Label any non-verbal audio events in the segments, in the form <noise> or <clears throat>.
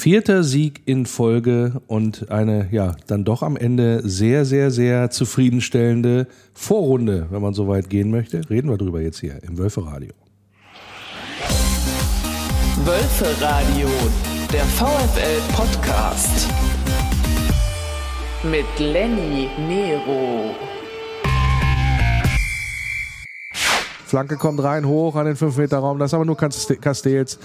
Vierter Sieg in Folge und eine, ja, dann doch am Ende sehr, sehr, sehr zufriedenstellende Vorrunde, wenn man so weit gehen möchte. Reden wir drüber jetzt hier im Wölferadio. Wölferadio, der VfL-Podcast. Mit Lenny Nero. Flanke kommt rein, hoch an den 5-Meter-Raum. Das ist aber nur Castells,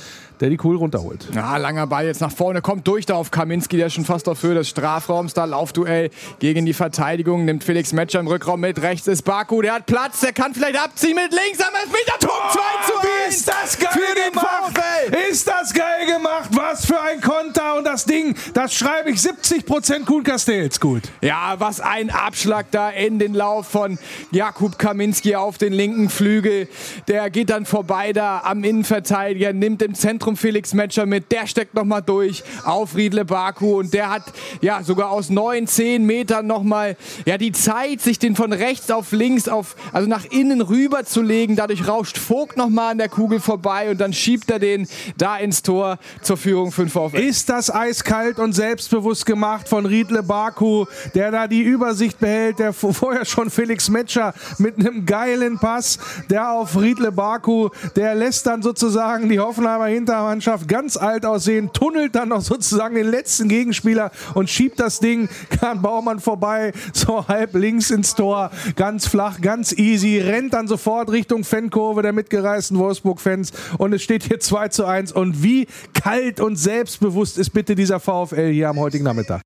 der die Kugel runterholt. Ja, langer Ball jetzt nach vorne, kommt durch da auf Kaminski, der ist schon fast auf Höhe des Strafraums. Da Laufduell gegen die Verteidigung, nimmt Felix Metscher im Rückraum mit. Rechts ist Baku, der hat Platz, der kann vielleicht abziehen mit links am Elfmeter. Tor 2 zu 1. Ist das geil für den gemacht? VfL. Ist das geil gemacht? Was für ein Konter und das Ding, das schreibe ich 70% Kuhn Castells gut. Ja, was ein Abschlag da in den Lauf von Jakub Kaminski auf den linken Flügel. Der geht dann vorbei da am Innenverteidiger, nimmt im Zentrum Felix Metscher mit. Der steckt nochmal durch auf Riedle Baku und der hat ja sogar aus neun, zehn Metern nochmal ja, die Zeit, sich den von rechts auf links, auf, also nach innen rüber zu legen. Dadurch rauscht Vogt nochmal an der Kugel vorbei und dann schiebt er den da ins Tor zur Führung 5 auf. Ist das eiskalt und selbstbewusst gemacht von Riedle Baku, der da die Übersicht behält, der vorher schon Felix Metscher mit einem geilen Pass, der auf Riedle Baku, der lässt dann sozusagen die Hoffenheimer Hintermannschaft ganz alt aussehen, tunnelt dann noch sozusagen den letzten Gegenspieler und schiebt das Ding, kann Baumann vorbei, so halb links ins Tor, ganz flach, ganz easy, rennt dann sofort Richtung Fankurve der mitgereisten Wolfsburg-Fans und es steht hier 2 zu 1 und wie kalt und selbstbewusst ist bitte dieser VfL hier am heutigen Nachmittag.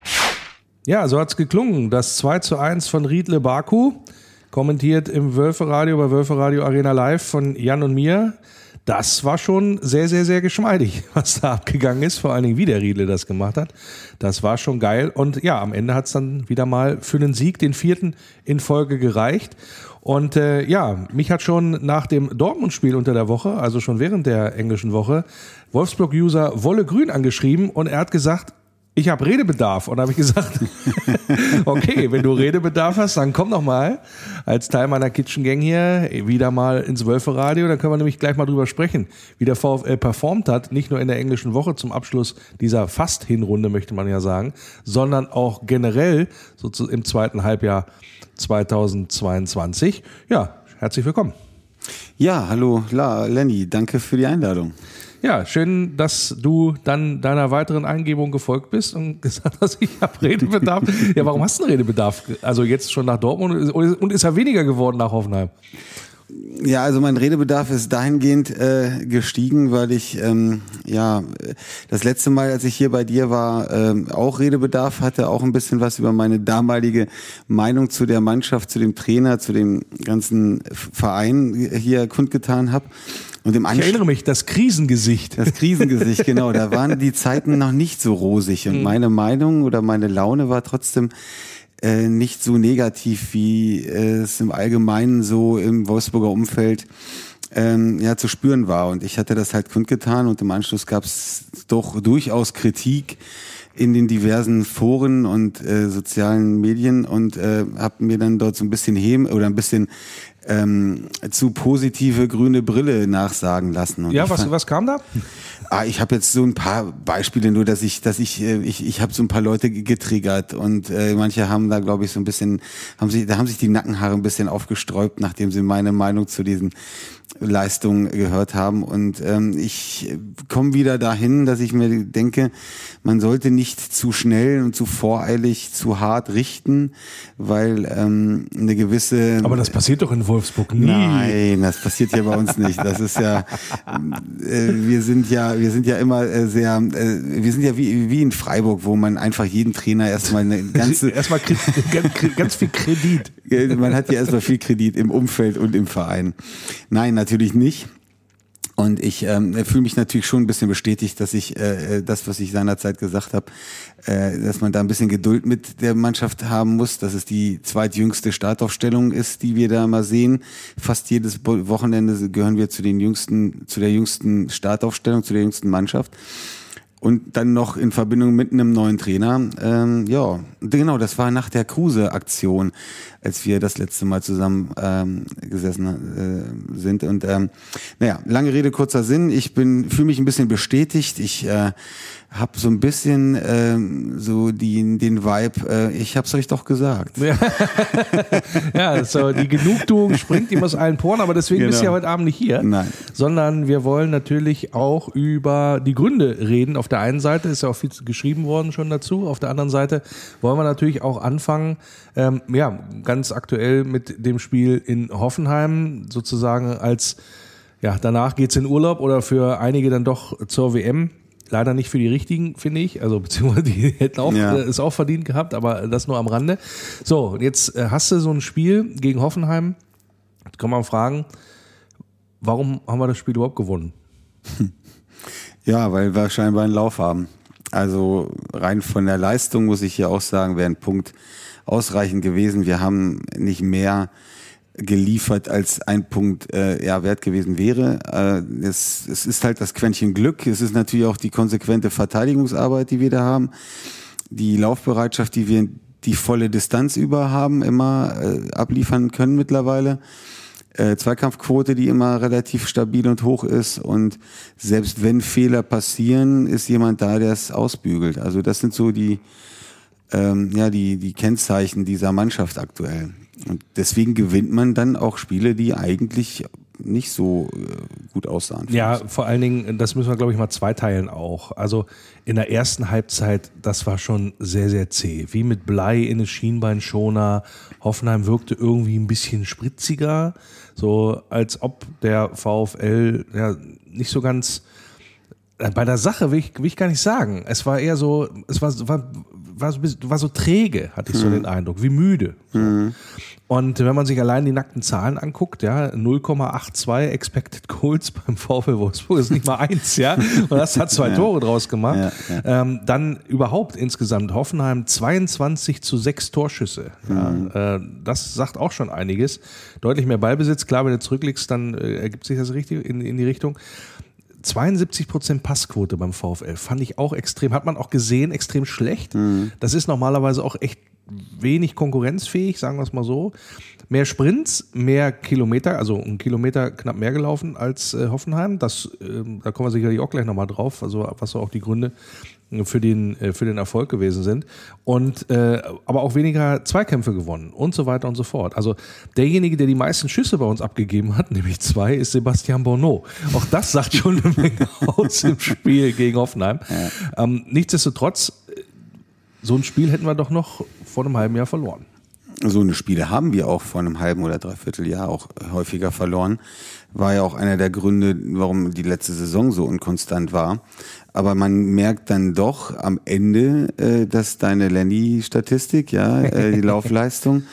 Ja, so hat es geklungen. Das 2 zu 1 von Riedle Baku kommentiert im Wölferadio bei Wölferadio Arena Live von Jan und mir. Das war schon sehr, sehr, sehr geschmeidig, <laughs> was da abgegangen ist. Vor allen Dingen, wie der Riedle das gemacht hat. Das war schon geil. Und ja, am Ende hat es dann wieder mal für einen Sieg, den vierten in Folge gereicht. Und äh, ja, mich hat schon nach dem Dortmund-Spiel unter der Woche, also schon während der englischen Woche, Wolfsburg-User Wolle Grün angeschrieben und er hat gesagt, ich habe Redebedarf. Und da habe ich gesagt, <laughs> okay, wenn du Redebedarf hast, dann komm doch mal als Teil meiner Kitchen Gang hier wieder mal ins Wölferadio. Dann können wir nämlich gleich mal drüber sprechen, wie der VfL performt hat. Nicht nur in der englischen Woche zum Abschluss dieser Fast-Hinrunde, möchte man ja sagen, sondern auch generell so im zweiten Halbjahr 2022. Ja, herzlich willkommen. Ja, hallo, La, Lenny, danke für die Einladung. Ja, schön, dass du dann deiner weiteren Eingebung gefolgt bist und <laughs> gesagt hast, ich habe Redebedarf. ja, warum hast du einen Redebedarf? Also jetzt schon nach Dortmund und ist er weniger geworden nach Hoffenheim? Ja, also mein Redebedarf ist dahingehend äh, gestiegen, weil ich ähm, ja das letzte Mal, als ich hier bei dir war, ähm, auch Redebedarf hatte, auch ein bisschen was über meine damalige Meinung zu der Mannschaft, zu dem Trainer, zu dem ganzen Verein hier kundgetan habe. Und im ich erinnere mich, das Krisengesicht. Das Krisengesicht, genau. Da waren die Zeiten noch nicht so rosig. Und hm. meine Meinung oder meine Laune war trotzdem äh, nicht so negativ, wie es im Allgemeinen so im Wolfsburger Umfeld ähm, ja zu spüren war. Und ich hatte das halt kundgetan und im Anschluss gab es doch durchaus Kritik in den diversen Foren und äh, sozialen Medien und äh, habe mir dann dort so ein bisschen heben oder ein bisschen ähm, zu positive grüne Brille nachsagen lassen. Und ja, was, was kam da? Ah, ich habe jetzt so ein paar Beispiele nur, dass ich, dass ich, äh, ich, ich habe so ein paar Leute getriggert und äh, manche haben da, glaube ich, so ein bisschen, haben sich, da haben sich die Nackenhaare ein bisschen aufgesträubt, nachdem sie meine Meinung zu diesen Leistungen gehört haben. Und ähm, ich komme wieder dahin, dass ich mir denke, man sollte nicht zu schnell und zu voreilig, zu hart richten, weil ähm, eine gewisse. Aber das passiert doch in Wolfsburg nie. Nein, das passiert ja bei uns nicht. Das ist ja, äh, wir sind ja, wir sind ja immer äh, sehr, äh, wir sind ja wie, wie in Freiburg, wo man einfach jeden Trainer erstmal eine <laughs> ganze. <laughs> erstmal ganz, ganz viel Kredit. <laughs> Man hat ja erstmal viel Kredit im Umfeld und im Verein. Nein, natürlich nicht. Und ich ähm, fühle mich natürlich schon ein bisschen bestätigt, dass ich äh, das, was ich seinerzeit gesagt habe, äh, dass man da ein bisschen Geduld mit der Mannschaft haben muss, dass es die zweitjüngste Startaufstellung ist, die wir da mal sehen. Fast jedes Wochenende gehören wir zu den jüngsten, zu der jüngsten Startaufstellung, zu der jüngsten Mannschaft. Und dann noch in Verbindung mit einem neuen Trainer. Ähm, ja, genau, das war nach der Kruse-Aktion, als wir das letzte Mal zusammen ähm, gesessen äh, sind. Und ähm, naja, lange Rede, kurzer Sinn. Ich bin fühle mich ein bisschen bestätigt. Ich äh, habe so ein bisschen ähm, so die, den Vibe, äh, ich hab's euch doch gesagt. Ja, <laughs> ja so die Genugtuung springt ihm aus allen Poren, aber deswegen Genau. bist du ja heute Abend nicht hier. Nein. Sondern wir wollen natürlich auch über die Gründe reden. Auf der einen Seite ist ja auch viel geschrieben worden schon dazu. Auf der anderen Seite wollen wir natürlich auch anfangen, ähm, ja, ganz aktuell mit dem Spiel in Hoffenheim, sozusagen als, ja, danach geht's in Urlaub oder für einige dann doch zur WM. Leider nicht für die richtigen, finde ich. Also beziehungsweise die <laughs> hätten auch Ja. äh, es auch verdient gehabt, aber das nur am Rande. So, jetzt äh, hast du so ein Spiel gegen Hoffenheim. Jetzt kann man fragen, warum haben wir das Spiel überhaupt gewonnen? <laughs> Ja, weil wir scheinbar einen Lauf haben. Also rein von der Leistung muss ich hier auch sagen, wäre ein Punkt ausreichend gewesen. Wir haben nicht mehr geliefert, als ein Punkt äh, ja, wert gewesen wäre. Äh, es, es ist halt das Quäntchen Glück. Es ist natürlich auch die konsequente Verteidigungsarbeit, die wir da haben. Die Laufbereitschaft, die wir die volle Distanz über haben, immer äh, abliefern können mittlerweile äh, Zweikampfquote, die immer relativ stabil und hoch ist. Und selbst wenn Fehler passieren, ist jemand da, der es ausbügelt. Also das sind so die, ähm, ja, die, die Kennzeichen dieser Mannschaft aktuell. Und deswegen gewinnt man dann auch Spiele, die eigentlich nicht so äh, gut aussahen. Ja, vor allen Dingen, das müssen wir, glaube ich, mal zweiteilen auch. Also in der ersten Halbzeit, das war schon sehr, sehr zäh. Wie mit Blei in den Schienbeinschoner. Hoffenheim wirkte irgendwie ein bisschen spritziger. So als ob der VfL ja nicht so ganz äh, bei der Sache will ich, will ich gar nicht sagen. Es war eher so, es war, war, war, so, bisschen- war so träge, hatte ich so den Eindruck, wie müde. So. Und wenn man sich allein die nackten Zahlen anguckt, ja, 0,82 Expected Goals <laughs> beim VfL Wolfsburg ist nicht mal eins, ja. Und das hat zwei Tore draus gemacht. Ja, Ähm, dann überhaupt insgesamt Hoffenheim 22 zu 6 Torschüsse. Ja, äh, das sagt auch schon einiges. Deutlich mehr Ballbesitz. Klar, wenn du zurückliegst, dann äh, ergibt sich das richtig in, in die Richtung. 72 Prozent Passquote beim VfL fand ich auch extrem, hat man auch gesehen, extrem schlecht. Das ist normalerweise auch echt wenig konkurrenzfähig, sagen wir es mal so. Mehr Sprints, mehr Kilometer, also ein Kilometer knapp mehr gelaufen als äh, Hoffenheim. Das, ähm, da kommen wir sicherlich auch gleich nochmal drauf, also was so auch die Gründe äh, für den, äh, für den Erfolg gewesen sind. Und äh, aber auch weniger Zweikämpfe gewonnen und so weiter und so fort. Also derjenige, der die meisten Schüsse bei uns abgegeben hat, <laughs> nämlich zwei, ist Sebastian Bonneau. Auch das sagt schon eine Menge aus im Spiel gegen Hoffenheim. Ähm, nichtsdestotrotz, äh, so ein Spiel hätten wir doch noch vor einem halben Jahr verloren. so eine Spiele haben wir auch vor einem halben oder dreiviertel Jahr auch häufiger verloren. War ja auch einer der Gründe, warum die letzte Saison so unkonstant war. Aber man merkt dann doch am Ende, äh, dass deine Lenny-Statistik, ja, äh, die <laughs> Laufleistung,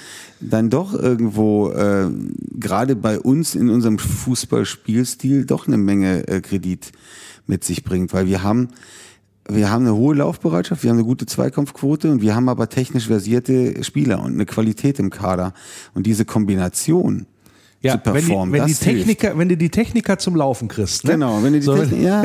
dann doch irgendwo, äh, gerade bei uns in unserem Fußballspielstil, doch eine Menge äh, Kredit mit sich bringt. Weil wir haben wir haben eine hohe Laufbereitschaft, wir haben eine gute Zweikampfquote und wir haben aber technisch versierte Spieler und eine Qualität im Kader. Und diese Kombination zu wenn, die, performen, wenn, die das hilft. Techniker, wenn du die Techniker zum Laufen kriegst, ne? Genau, wenn du die So, Technik, ja,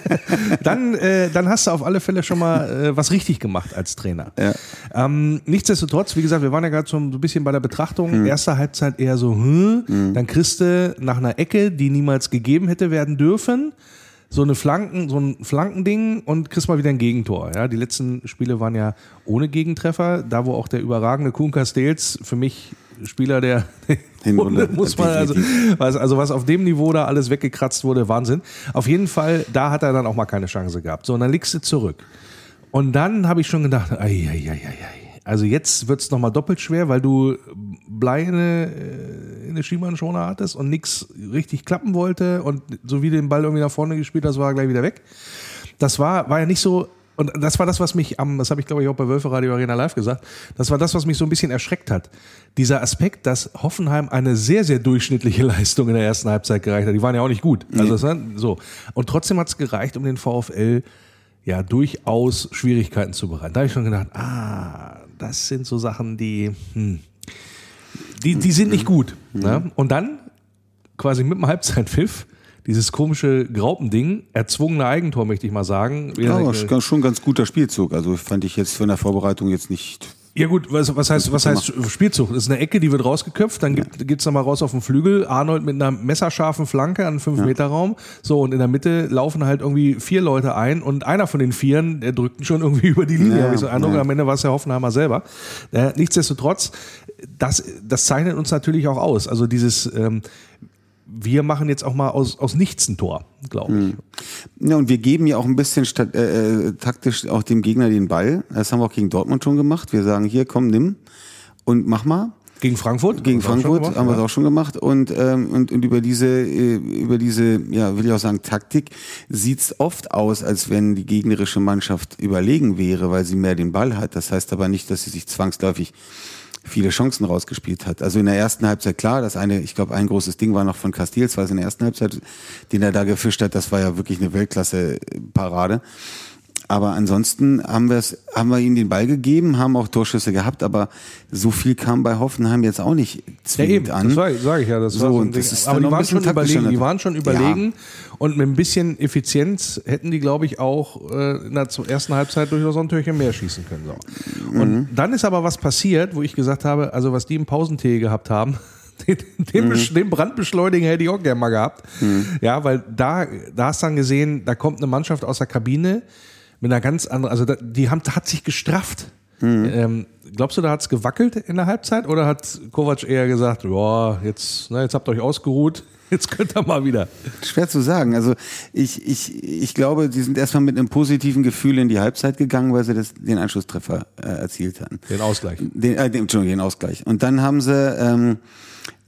<laughs> dann, äh, dann hast du auf alle Fälle schon mal äh, was richtig gemacht als Trainer. Ja. Ähm, nichtsdestotrotz, wie gesagt, wir waren ja gerade so ein bisschen bei der Betrachtung. Hm. Erste Halbzeit eher so, hm, dann kriegst du nach einer Ecke, die niemals gegeben hätte werden dürfen, so eine Flanken, so ein Flankending und kriegst mal wieder ein Gegentor. Ja, die letzten Spiele waren ja ohne Gegentreffer, da wo auch der überragende Kuhn Castells für mich Spieler der Hinrunde, muss man also, was, also was auf dem Niveau da alles weggekratzt wurde, Wahnsinn. Auf jeden Fall, da hat er dann auch mal keine Chance gehabt. So, und dann liegst du zurück. Und dann habe ich schon gedacht, ei, ei, ei, ei, ei. also jetzt wird's noch nochmal doppelt schwer, weil du Blei in eine, äh, in eine Schienbeinschoner hattest und nichts richtig klappen wollte und so wie du den Ball irgendwie nach vorne gespielt hast, war er gleich wieder weg. Das war, war ja nicht so, und das war das, was mich am, das habe ich glaube ich auch bei Wölfe Radio Arena Live gesagt, das war das, was mich so ein bisschen erschreckt hat. Dieser Aspekt, dass Hoffenheim eine sehr, sehr durchschnittliche <laughs> Leistung in der ersten Halbzeit gereicht hat. Die waren ja auch nicht gut. Also das war so. Und trotzdem hat es gereicht, um den VfL ja durchaus Schwierigkeiten zu bereiten. Da habe ich schon gedacht, ah, das sind so Sachen, die, hm, die, die sind nicht gut. Ne? Und dann, quasi mit dem Halbzeitpfiff, dieses komische Graupending, erzwungene Eigentor, möchte ich mal sagen. Ja, aber schon ein ganz guter Spielzug. Also fand ich jetzt von der Vorbereitung jetzt nicht ja gut, was, was heißt, was heißt Spielzug? Das ist eine Ecke, die wird rausgeköpft, dann gibt, geht's nochmal raus auf den Flügel. Arnold mit einer messerscharfen Flanke an 5-Meter-Raum. So, und in der Mitte laufen halt irgendwie vier Leute ein und einer von den Vieren, der drückt ihn schon irgendwie <laughs> über die Linie, ja, habe ich so Eindruck. Ja. Am Ende war es der Hoffenheimer selber. Äh, nichtsdestotrotz, das, das zeichnet uns natürlich auch aus. Also dieses, ähm, wir machen jetzt auch mal aus, aus nichts ein Tor, glaube ich. Hm. Ja, und wir geben ja auch ein bisschen statt, äh, äh, taktisch auch dem Gegner den Ball. Das haben wir auch gegen Dortmund schon gemacht. Wir sagen, hier, komm, nimm und mach mal. Gegen Frankfurt? Gegen Frankfurt haben wir es auch schon gemacht. Und, ähm, und, und über diese, äh, über diese, ja, will ich auch sagen, Taktik sieht's oft aus, als wenn die gegnerische Mannschaft überlegen wäre, weil sie mehr den Ball hat. Das heißt aber nicht, dass sie sich zwangsläufig viele Chancen rausgespielt hat. Also in der ersten Halbzeit klar, das eine, ich glaube, ein großes Ding war noch von Castils, weil es in der ersten Halbzeit, den er da gefischt hat, das war ja wirklich eine Weltklasse-Parade. Aber ansonsten haben wir es, haben wir ihnen den Ball gegeben, haben auch Torschüsse gehabt, aber so viel kam bei Hoffenheim jetzt auch nicht zwingend ja, eben, an. Das sage ich ja, das so, war so und das aber die waren schon überlegen, die waren schon überlegen ja. und mit ein bisschen Effizienz hätten die, glaube ich, auch äh, in der ersten Halbzeit durchaus ein Türchen mehr schießen können. So. Und mhm. dann ist aber was passiert, wo ich gesagt habe, also was die im Pausentee gehabt haben, <laughs> den, den, mhm. den Brandbeschleuniger hätte ich auch gerne mal gehabt. Mhm. Ja, weil da, da hast du dann gesehen, da kommt eine Mannschaft aus der Kabine, mit einer ganz anderen, also die haben, hat sich gestrafft. Mhm. Ähm, glaubst du, da hat es gewackelt in der Halbzeit oder hat Kovac eher gesagt, ja, jetzt, na, jetzt habt ihr euch ausgeruht, <laughs> jetzt könnt ihr mal wieder? Schwer zu sagen. Also ich, ich, ich glaube, die sind erstmal mit einem positiven Gefühl in die Halbzeit gegangen, weil sie das, den Anschlusstreffer äh, erzielt hatten. Den Ausgleich. Den, äh, den, Entschuldigung, den Ausgleich. Und dann haben sie ähm,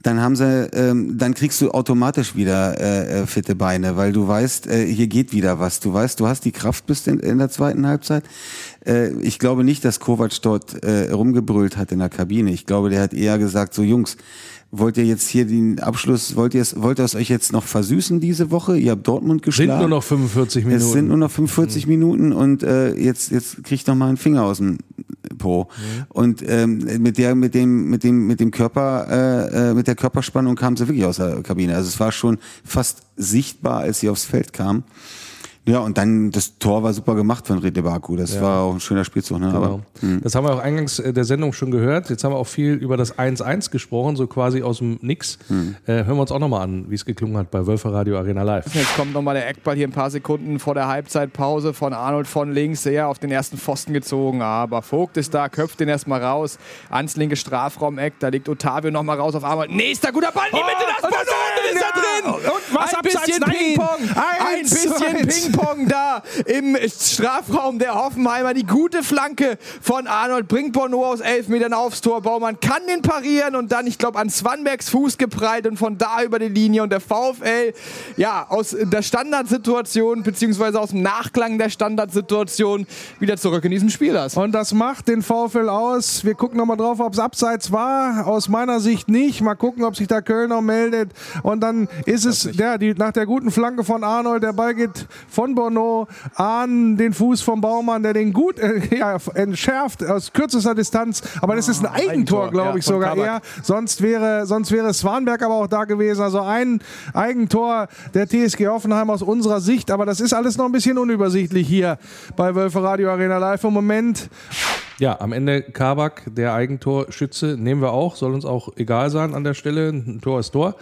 dann haben sie, ähm, dann kriegst du automatisch wieder äh, äh, fitte Beine, weil du weißt, äh, hier geht wieder was. Du weißt, du hast die Kraft bis in, in der zweiten Halbzeit. Äh, ich glaube nicht, dass Kovac dort äh, rumgebrüllt hat in der Kabine. Ich glaube, der hat eher gesagt, so Jungs, wollt ihr jetzt hier den Abschluss, wollt ihr es, wollt ihr es euch jetzt noch versüßen diese Woche? Ihr habt Dortmund geschlagen. Sind nur noch 45 Minuten. Es sind nur noch 45 mhm. Minuten und äh, jetzt, jetzt kriegt noch mal einen Finger aus dem Po. Mhm. Und ähm, mit der, mit dem, mit dem, mit dem Körper, äh, äh, mit der Körperspannung kam sie wirklich aus der Kabine. Also es war schon fast sichtbar, als sie aufs Feld kam. Ja, und dann das Tor war super gemacht von Rede Baku. Das ja. war auch ein schöner Spielzug. Ne? Genau. Aber, hm. das haben wir auch eingangs äh, der Sendung schon gehört. Jetzt haben wir auch viel über das 1-1 gesprochen, so quasi aus dem Nix. Hm. Äh, hören wir uns auch nochmal an, wie es geklungen hat bei Wölfer Radio Arena Live. Jetzt kommt nochmal der Eckball hier ein paar Sekunden vor der Halbzeitpause von Arnold von links, sehr auf den ersten Pfosten gezogen. Aber Vogt ist da, köpft den erstmal raus ans linke Strafraum-Eck. Da liegt Otavio nochmal raus auf Arnold. Nächster guter Ball in die Mitte, das Ball oh, ist er drin! Und was ein bisschen Ping-Pong! Ein bisschen Ping-Pong da im Strafraum der Hoffenheimer. Die gute Flanke von Arnold bringt Bono aus elf Metern aufs Tor. Baumann kann den parieren und dann, ich glaube, an Swanbergs Fuß geprallt und von da über die Linie. Und der VfL, ja, aus der Standardsituation, beziehungsweise aus dem Nachklang der Standardsituation, wieder zurück in diesen Spielers. Und das macht den VfL aus. Wir gucken nochmal drauf, ob es abseits war. Aus meiner Sicht nicht. Mal gucken, ob sich da Köln noch meldet. Und dann ist es, ja, die, nach der guten Flanke von Arnold, der Ball geht von Bono an den Fuß vom Baumann, der den gut äh, <laughs> ja, entschärft aus kürzester Distanz. Aber das ist ein ah, Eigentor, glaube ja, ich sogar eher. Sonst wäre, sonst wäre Swanberg aber auch da gewesen. Also ein Eigentor der TSG Hoffenheim aus unserer Sicht. Aber das ist alles noch ein bisschen unübersichtlich hier bei Wölfe Radio Arena Live im Moment. Ja, am Ende Kabak, der Eigentorschütze, nehmen wir auch. Soll uns auch egal sein an der Stelle. Ein Tor ist Tor.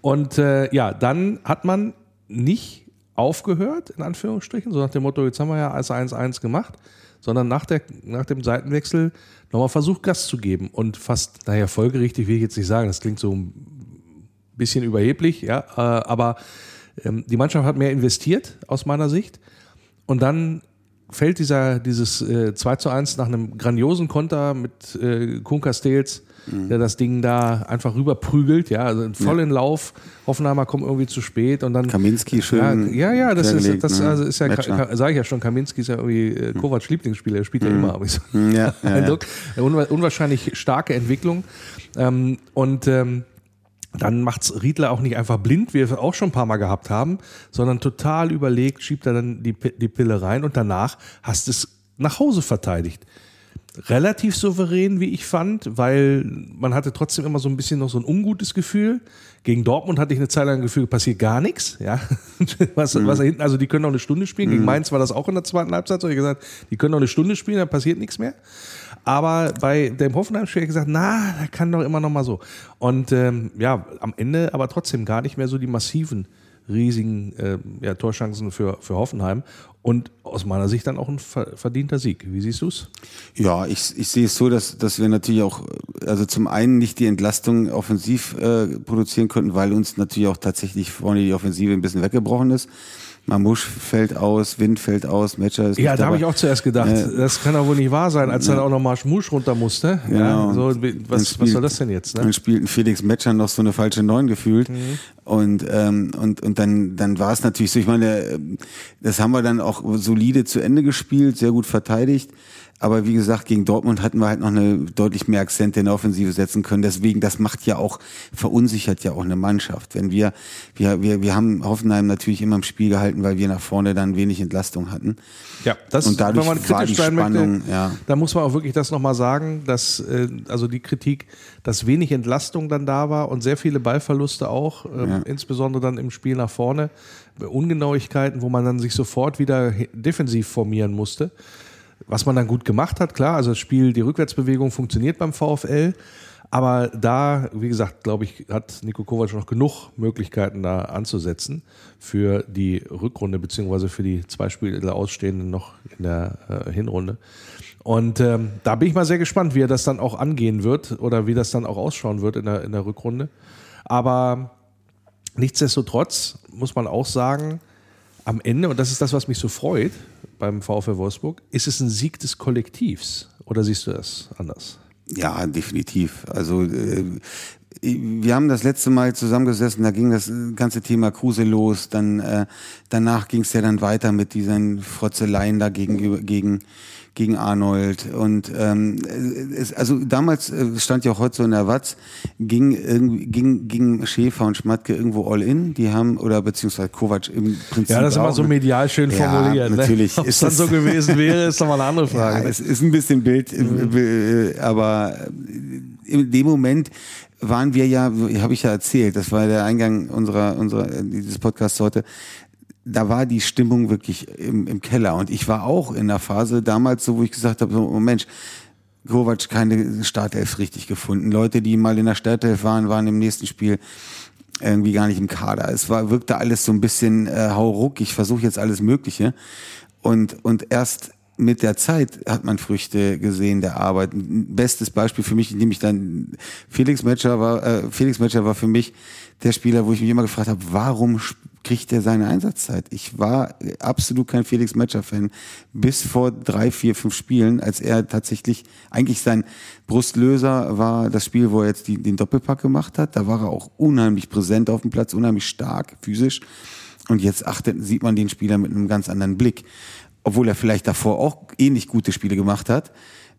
Und äh, ja, dann hat man nicht aufgehört, in Anführungsstrichen, so nach dem Motto, jetzt haben wir ja als 1-1 gemacht, sondern nach, der, nach dem Seitenwechsel nochmal versucht, Gas zu geben. Und fast, naja, folgerichtig will ich jetzt nicht sagen, das klingt so ein bisschen überheblich, ja, äh, aber ähm, die Mannschaft hat mehr investiert, aus meiner Sicht. Und dann fällt dieser, dieses äh, 2 zu 1 nach einem grandiosen Konter mit äh, Kuhn Castells mhm. der das Ding da einfach rüberprügelt, ja, also voll ja. in Lauf. Hoffenheimer kommt irgendwie zu spät und dann. Kaminski schön. Ja, ja, das ist, das ne? also ist ja, sage ich ja schon, Kaminski ist ja irgendwie äh, mhm. Kovacs Lieblingsspieler, er spielt ja mhm. immer, habe ich so mhm, <laughs> ja, ja, ja. Unwahrscheinlich starke Entwicklung. Ähm, und ähm, dann macht's Riedler auch nicht einfach blind, wie wir es auch schon ein paar Mal gehabt haben, sondern total überlegt, schiebt er dann die, die Pille rein und danach hast es nach Hause verteidigt. relativ souverän, wie ich fand, weil man hatte trotzdem immer so ein bisschen noch so ein ungutes Gefühl. Gegen Dortmund hatte ich eine Zeit lang ein Gefühl, passiert gar nichts. Ja, <laughs> was, mhm. was hinten, also die können noch eine Stunde spielen. Gegen mhm. Mainz war das auch in der zweiten Halbzeit. So ich gesagt, die können noch eine Stunde spielen, dann passiert nichts mehr. Aber bei dem Hoffenheim-Spiel gesagt, na, da kann doch immer noch mal so. Und ähm, ja, am Ende aber trotzdem gar nicht mehr so die massiven riesigen äh, ja, Torchancen für, für Hoffenheim und aus meiner Sicht dann auch ein verdienter Sieg. Wie siehst du es? Ja, ich, ich sehe es so, dass, dass wir natürlich auch, also zum einen nicht die Entlastung offensiv äh, produzieren konnten, weil uns natürlich auch tatsächlich vorne die Offensive ein bisschen weggebrochen ist. Mamusch fällt aus, Wind fällt aus, Matcher ist Ja, da habe ich auch zuerst gedacht, äh, das kann doch wohl nicht wahr sein, als ja. dann auch noch Marschmusch runter musste. Genau. Ja, so, was, spielt, was soll das denn jetzt? Ne? Dann spielten Felix Metscher noch so eine falsche Neun gefühlt. Mhm. Und, ähm, und, und dann, dann war es natürlich so, ich meine, das haben wir dann auch solide zu Ende gespielt, sehr gut verteidigt. Aber wie gesagt, gegen Dortmund hatten wir halt noch eine deutlich mehr Akzente in der Offensive setzen können. Deswegen, das macht ja auch, verunsichert ja auch eine Mannschaft. Wenn wir, wir, wir, wir haben Hoffenheim natürlich immer im Spiel gehalten, weil wir nach vorne dann wenig Entlastung hatten. Ja, das, und dadurch wenn man kritisch sein Spannung, möchte, ja. da muss man auch wirklich das nochmal sagen, dass, äh, also die Kritik, dass wenig Entlastung dann da war und sehr viele Ballverluste auch, äh, ja. insbesondere dann im Spiel nach vorne, Ungenauigkeiten, wo man dann sich sofort wieder defensiv formieren musste. Was man dann gut gemacht hat, klar, also das Spiel, die Rückwärtsbewegung funktioniert beim VfL. Aber da, wie gesagt, glaube ich, hat Nico Kovac noch genug Möglichkeiten da anzusetzen für die Rückrunde beziehungsweise für die zwei Spiele ausstehenden noch in der äh, Hinrunde. Und ähm, da bin ich mal sehr gespannt, wie er das dann auch angehen wird oder wie das dann auch ausschauen wird in der, in der Rückrunde. Aber nichtsdestotrotz muss man auch sagen, am Ende, und das ist das, was mich so freut beim VfL Wolfsburg, ist es ein Sieg des Kollektivs. Oder siehst du das anders? Ja, definitiv. Also äh, wir haben das letzte Mal zusammengesessen, da ging das ganze Thema Kruse los, dann äh, danach ging es ja dann weiter mit diesen Frotzeleien da gegen, gegen gegen Arnold. Und ähm, es, also damals äh, stand ja auch heute so in der Watz, ging irgendwie ging, ging Schäfer und Schmatke irgendwo all in. Die haben, oder beziehungsweise Kovac im Prinzip. Ja, das ist immer so medial schön formuliert. Ja, natürlich. Ne? <laughs> Ob es dann so gewesen wäre, ist nochmal eine andere <laughs> Frage. Ja, es ist ein bisschen Bild, mhm. Äh, aber in dem Moment waren wir ja, habe ich ja erzählt, das war der Eingang unserer, unserer dieses Podcasts heute, da war die Stimmung wirklich im, im Keller. Und ich war auch in der Phase damals so, wo ich gesagt habe, so, oh Mensch, Kovac keine Startelf richtig gefunden. Leute, die mal in der Startelf waren, waren im nächsten Spiel irgendwie gar nicht im Kader. Es war, wirkte alles so ein bisschen äh, hauruck. Ich versuche jetzt alles Mögliche. Und, und erst mit der Zeit hat man Früchte gesehen der Arbeit. Bestes Beispiel für mich, nämlich dann Felix Metscher war, äh, Felix Metscher war für mich der Spieler, wo ich mich immer gefragt habe, warum kriegt er seine Einsatzzeit? Ich war absolut kein Felix Metscher-Fan bis vor drei, vier, fünf Spielen, als er tatsächlich eigentlich sein Brustlöser war das Spiel, wo er jetzt die, den Doppelpack gemacht hat. Da war er auch unheimlich präsent auf dem Platz, unheimlich stark physisch. Und jetzt achtet, sieht man den Spieler mit einem ganz anderen Blick. Obwohl er vielleicht davor auch ähnlich gute Spiele gemacht hat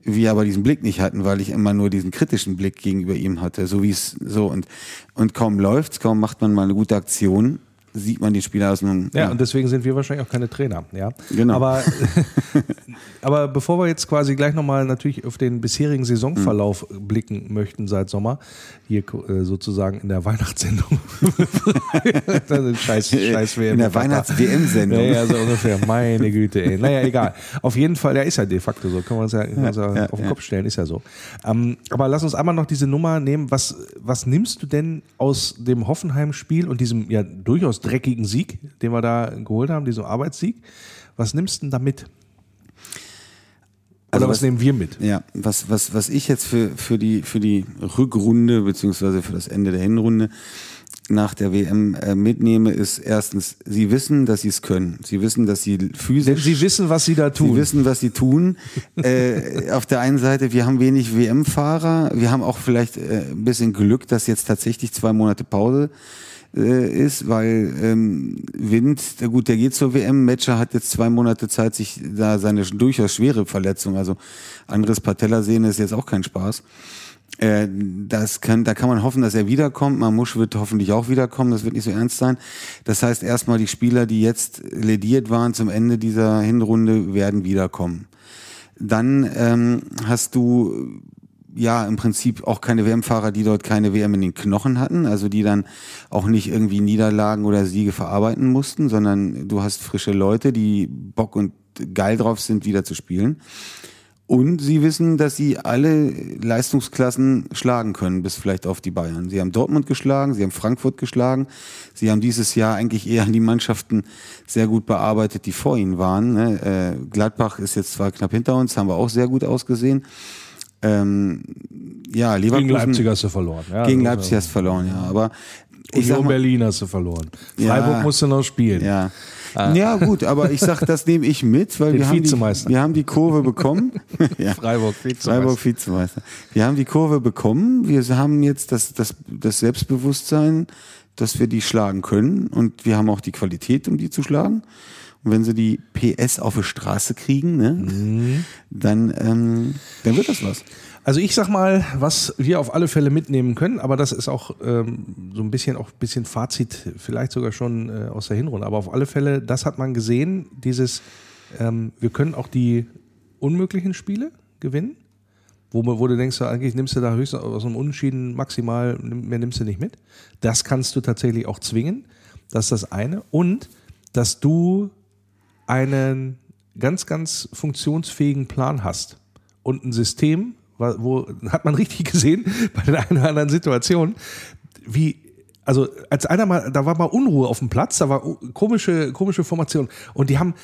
wir aber diesen Blick nicht hatten, weil ich immer nur diesen kritischen Blick gegenüber ihm hatte, so wie es so und und kaum läuft's, kaum macht man mal eine gute Aktion, sieht man die Spieler aus einem. Ja, ja, und deswegen sind wir wahrscheinlich auch keine Trainer. Ja, genau. Aber, <laughs> <laughs> aber bevor wir jetzt quasi gleich nochmal natürlich auf den bisherigen Saisonverlauf mhm. blicken möchten seit Sommer, hier äh, sozusagen in der Weihnachtssendung. <laughs> scheiß, scheiß In der Weihnachts-WM-Sendung. Ja, ja, so ungefähr. Meine Güte, ey. Naja, egal. Auf jeden Fall, der ist ja de facto so. Können wir uns ja, ja, ja, ja auf den Kopf stellen, ist ja so. Ähm, aber lass uns einmal noch diese Nummer nehmen. Was, was nimmst du denn aus dem Hoffenheim-Spiel und diesem ja durchaus dreckigen Sieg, den wir da geholt haben, diesem Arbeitssieg? Was nimmst du denn da mit? Also Oder was, was, nehmen wir mit? Ja, was, was, was ich jetzt für, für, die, für die Rückrunde beziehungsweise für das Ende der Hinrunde nach der WM äh, mitnehme, ist erstens, sie wissen, dass sie es können. Sie wissen, dass sie physisch. Denn sie wissen, was sie da tun. Sie wissen, was sie tun. <laughs> äh, auf der einen Seite, wir haben wenig WM-Fahrer. Wir haben auch vielleicht äh, ein bisschen Glück, dass jetzt tatsächlich zwei Monate Pause äh, ist, weil ähm, Wind, gut, der geht zur WM. Matcher hat jetzt zwei Monate Zeit, sich da seine durchaus schwere Verletzung, also anderes Patellasehne ist jetzt auch kein Spaß. Äh, das kann, da kann man hoffen, dass er wiederkommt. Mamusch wird hoffentlich auch wiederkommen. Das wird nicht so ernst sein. Das heißt, erstmal die Spieler, die jetzt lediert waren zum Ende dieser Hinrunde, werden wiederkommen. Dann ähm, hast du ja im Prinzip auch keine WM-Fahrer, die dort keine WM in den Knochen hatten, also die dann auch nicht irgendwie Niederlagen oder Siege verarbeiten mussten, sondern du hast frische Leute, die Bock und geil drauf sind, wieder zu spielen. Und sie wissen, dass sie alle Leistungsklassen schlagen können, bis vielleicht auf die Bayern. Sie haben Dortmund geschlagen, sie haben Frankfurt geschlagen. Sie haben dieses Jahr eigentlich eher die Mannschaften sehr gut bearbeitet, die vor ihnen waren. Ne? Äh, Gladbach ist jetzt zwar knapp hinter uns, haben wir auch sehr gut ausgesehen. Ähm, ja, Leverkusen. Gegen Leipzig hast du verloren. Ja, gegen Leipzig hast du verloren, ja. Aber ich Union sag mal, Berlin hast du verloren. Freiburg Ja. musst du noch spielen. Ja. Ja, gut, aber ich sag, das nehme ich mit, weil Den wir haben, die, wir haben die Kurve bekommen. <laughs> <laughs> ja. Freiburg, Vizemeister. Freiburg Vizemeister. Wir haben die Kurve bekommen. Wir haben jetzt das, das, das Selbstbewusstsein, dass wir die schlagen können. Und wir haben auch die Qualität, um die zu schlagen. Und wenn sie die PS auf die Straße kriegen, ne, Mhm. dann, ähm, dann wird das was. Also ich sag mal, was wir auf alle Fälle mitnehmen können, aber das ist auch ähm, so ein bisschen auch ein bisschen Fazit, vielleicht sogar schon äh, aus der Hinrunde, aber auf alle Fälle, das hat man gesehen, dieses, ähm, wir können auch die unmöglichen Spiele gewinnen, wo, wo du denkst, eigentlich nimmst du da höchstens aus einem Unentschieden maximal, mehr nimmst du nicht mit. Das kannst du tatsächlich auch zwingen. Das ist das eine. Und dass du einen ganz, ganz funktionsfähigen Plan hast und ein System, wo hat man richtig <laughs> gesehen bei den einen oder anderen Situationen, wie also als einer mal, da war mal Unruhe auf dem Platz, da war komische, komische Formation und die haben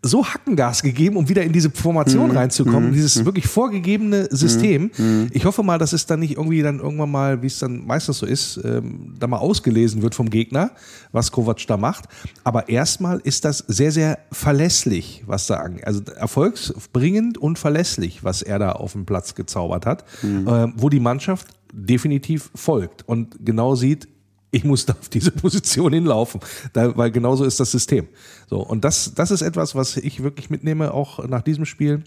so Hackengas gegeben, um wieder in diese Formation reinzukommen, dieses wirklich vorgegebene System. Ich hoffe mal, dass es dann nicht irgendwie dann irgendwann mal, wie es dann meistens so ist, ähm, da mal ausgelesen wird vom Gegner, was Kovac da macht. Aber erstmal ist das sehr, sehr verlässlich, was da angeht. Also erfolgsbringend und verlässlich, was er da auf dem Platz gezaubert hat, ähm, wo die Mannschaft definitiv folgt und genau sieht, ich muss da auf diese <laughs> Position hinlaufen, da, weil genauso ist das System. So, und das, das ist etwas, was ich wirklich mitnehme, auch nach diesem Spiel,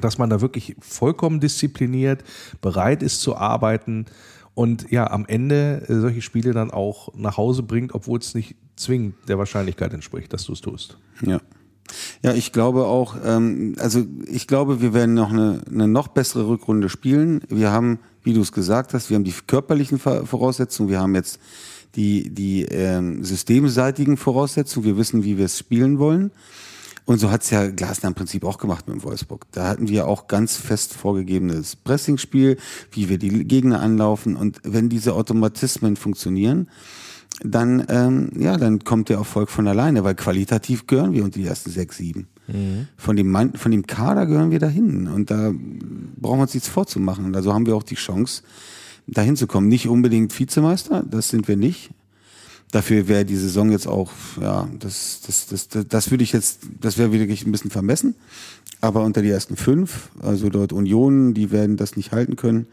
dass man da wirklich vollkommen diszipliniert, bereit ist zu arbeiten und ja, am Ende äh, solche Spiele dann auch nach Hause bringt, obwohl es nicht zwingend der Wahrscheinlichkeit entspricht, dass du es tust. Ja. Ja, ich glaube auch, ähm, also ich glaube, wir werden noch eine, eine noch bessere Rückrunde spielen. Wir haben, wie du es gesagt hast, wir haben die körperlichen Voraussetzungen, wir haben jetzt die, die ähm, systemseitigen Voraussetzungen, wir wissen, wie wir es spielen wollen. Und so hat's ja Glasner im Prinzip auch gemacht mit dem Wolfsburg. Da hatten wir auch ganz fest vorgegebenes Pressingspiel, wie wir die Gegner anlaufen. Und wenn diese Automatismen funktionieren, dann, ähm, ja, dann kommt der Erfolg von alleine, weil qualitativ gehören wir unter die ersten sechs, sieben. Von, dem Mann, von dem Kader gehören wir dahin. Und da brauchen wir uns nichts vorzumachen. Und also haben wir auch die Chance, dahin zu kommen. Nicht unbedingt Vizemeister, das sind wir nicht. Dafür wäre die Saison jetzt auch, ja, das, das, das, das, das würde ich jetzt, das wäre wirklich ein bisschen vermessen. Aber unter die ersten fünf, also dort Union, die werden das nicht halten können.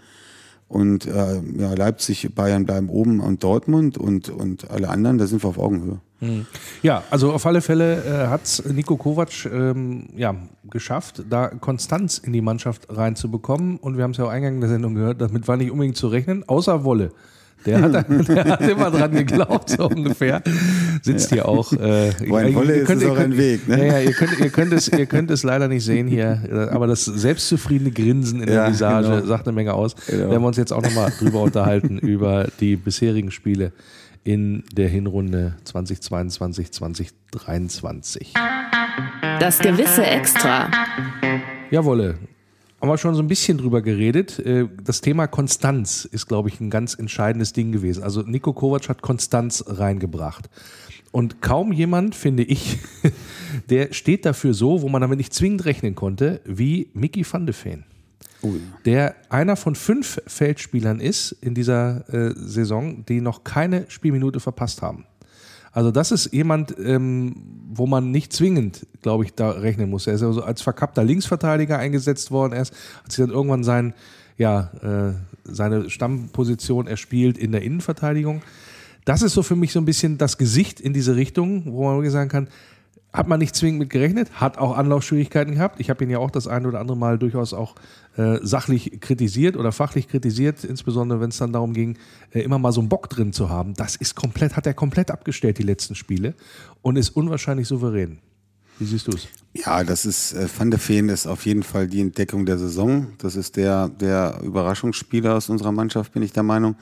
Und äh, ja, Leipzig, Bayern bleiben oben und Dortmund und, und alle anderen, da sind wir auf Augenhöhe. Ja, also auf alle Fälle äh, hat Nico Kovac ähm, ja, geschafft, da Konstanz in die Mannschaft reinzubekommen. Und wir haben es ja auch eingangs der Sendung gehört, damit war nicht unbedingt zu rechnen, außer Wolle. Der hat, <laughs> der hat immer dran geglaubt, so ungefähr. Sitzt hier auch. Äh, Wo ein Wolle ihr ist, könnt- ist auch ein Weg, ne? Ja, ja, ihr könnt, ihr, könnt es, ihr könnt es leider nicht sehen hier, äh, aber das selbstzufriedene Grinsen in Ja, der Visage genau. sagt eine Menge aus. Genau. Werden wir uns jetzt auch nochmal drüber unterhalten, <laughs> über die bisherigen Spiele in der Hinrunde 2022, 2023. Das gewisse Extra. Jawolle. Haben wir schon so ein bisschen drüber geredet. Äh, Das Thema Konstanz ist, glaube ich, ein ganz entscheidendes Ding gewesen. Also Nico Kovac hat Konstanz reingebracht. Und kaum jemand, finde ich, <laughs> der steht dafür so, wo man damit nicht zwingend rechnen konnte, wie Mickey van de Veen. Oh, ja. Der einer von fünf Feldspielern ist in dieser äh, Saison, die noch keine Spielminute verpasst haben. Also das ist jemand, ähm, wo man nicht zwingend, glaube ich, da rechnen muss. Er ist also als verkappter Linksverteidiger eingesetzt worden. Erst hat sich dann irgendwann sein, ja, äh, seine Stammposition erspielt in der Innenverteidigung. Das ist so für mich so ein bisschen das Gesicht in diese Richtung, wo man sagen kann, hat man nicht zwingend mit gerechnet, hat auch Anlaufschwierigkeiten gehabt. Ich habe ihn ja auch das eine oder andere Mal durchaus auch äh, sachlich kritisiert oder fachlich kritisiert, insbesondere wenn es dann darum ging, äh, immer mal so einen Bock drin zu haben. Das ist komplett, hat er komplett abgestellt, die letzten Spiele, und ist unwahrscheinlich souverän. Wie siehst du es? Ja, das ist, äh, Van de Feen ist auf jeden Fall die Entdeckung der Saison. Das ist der, der Überraschungsspieler aus unserer Mannschaft, bin ich der Meinung.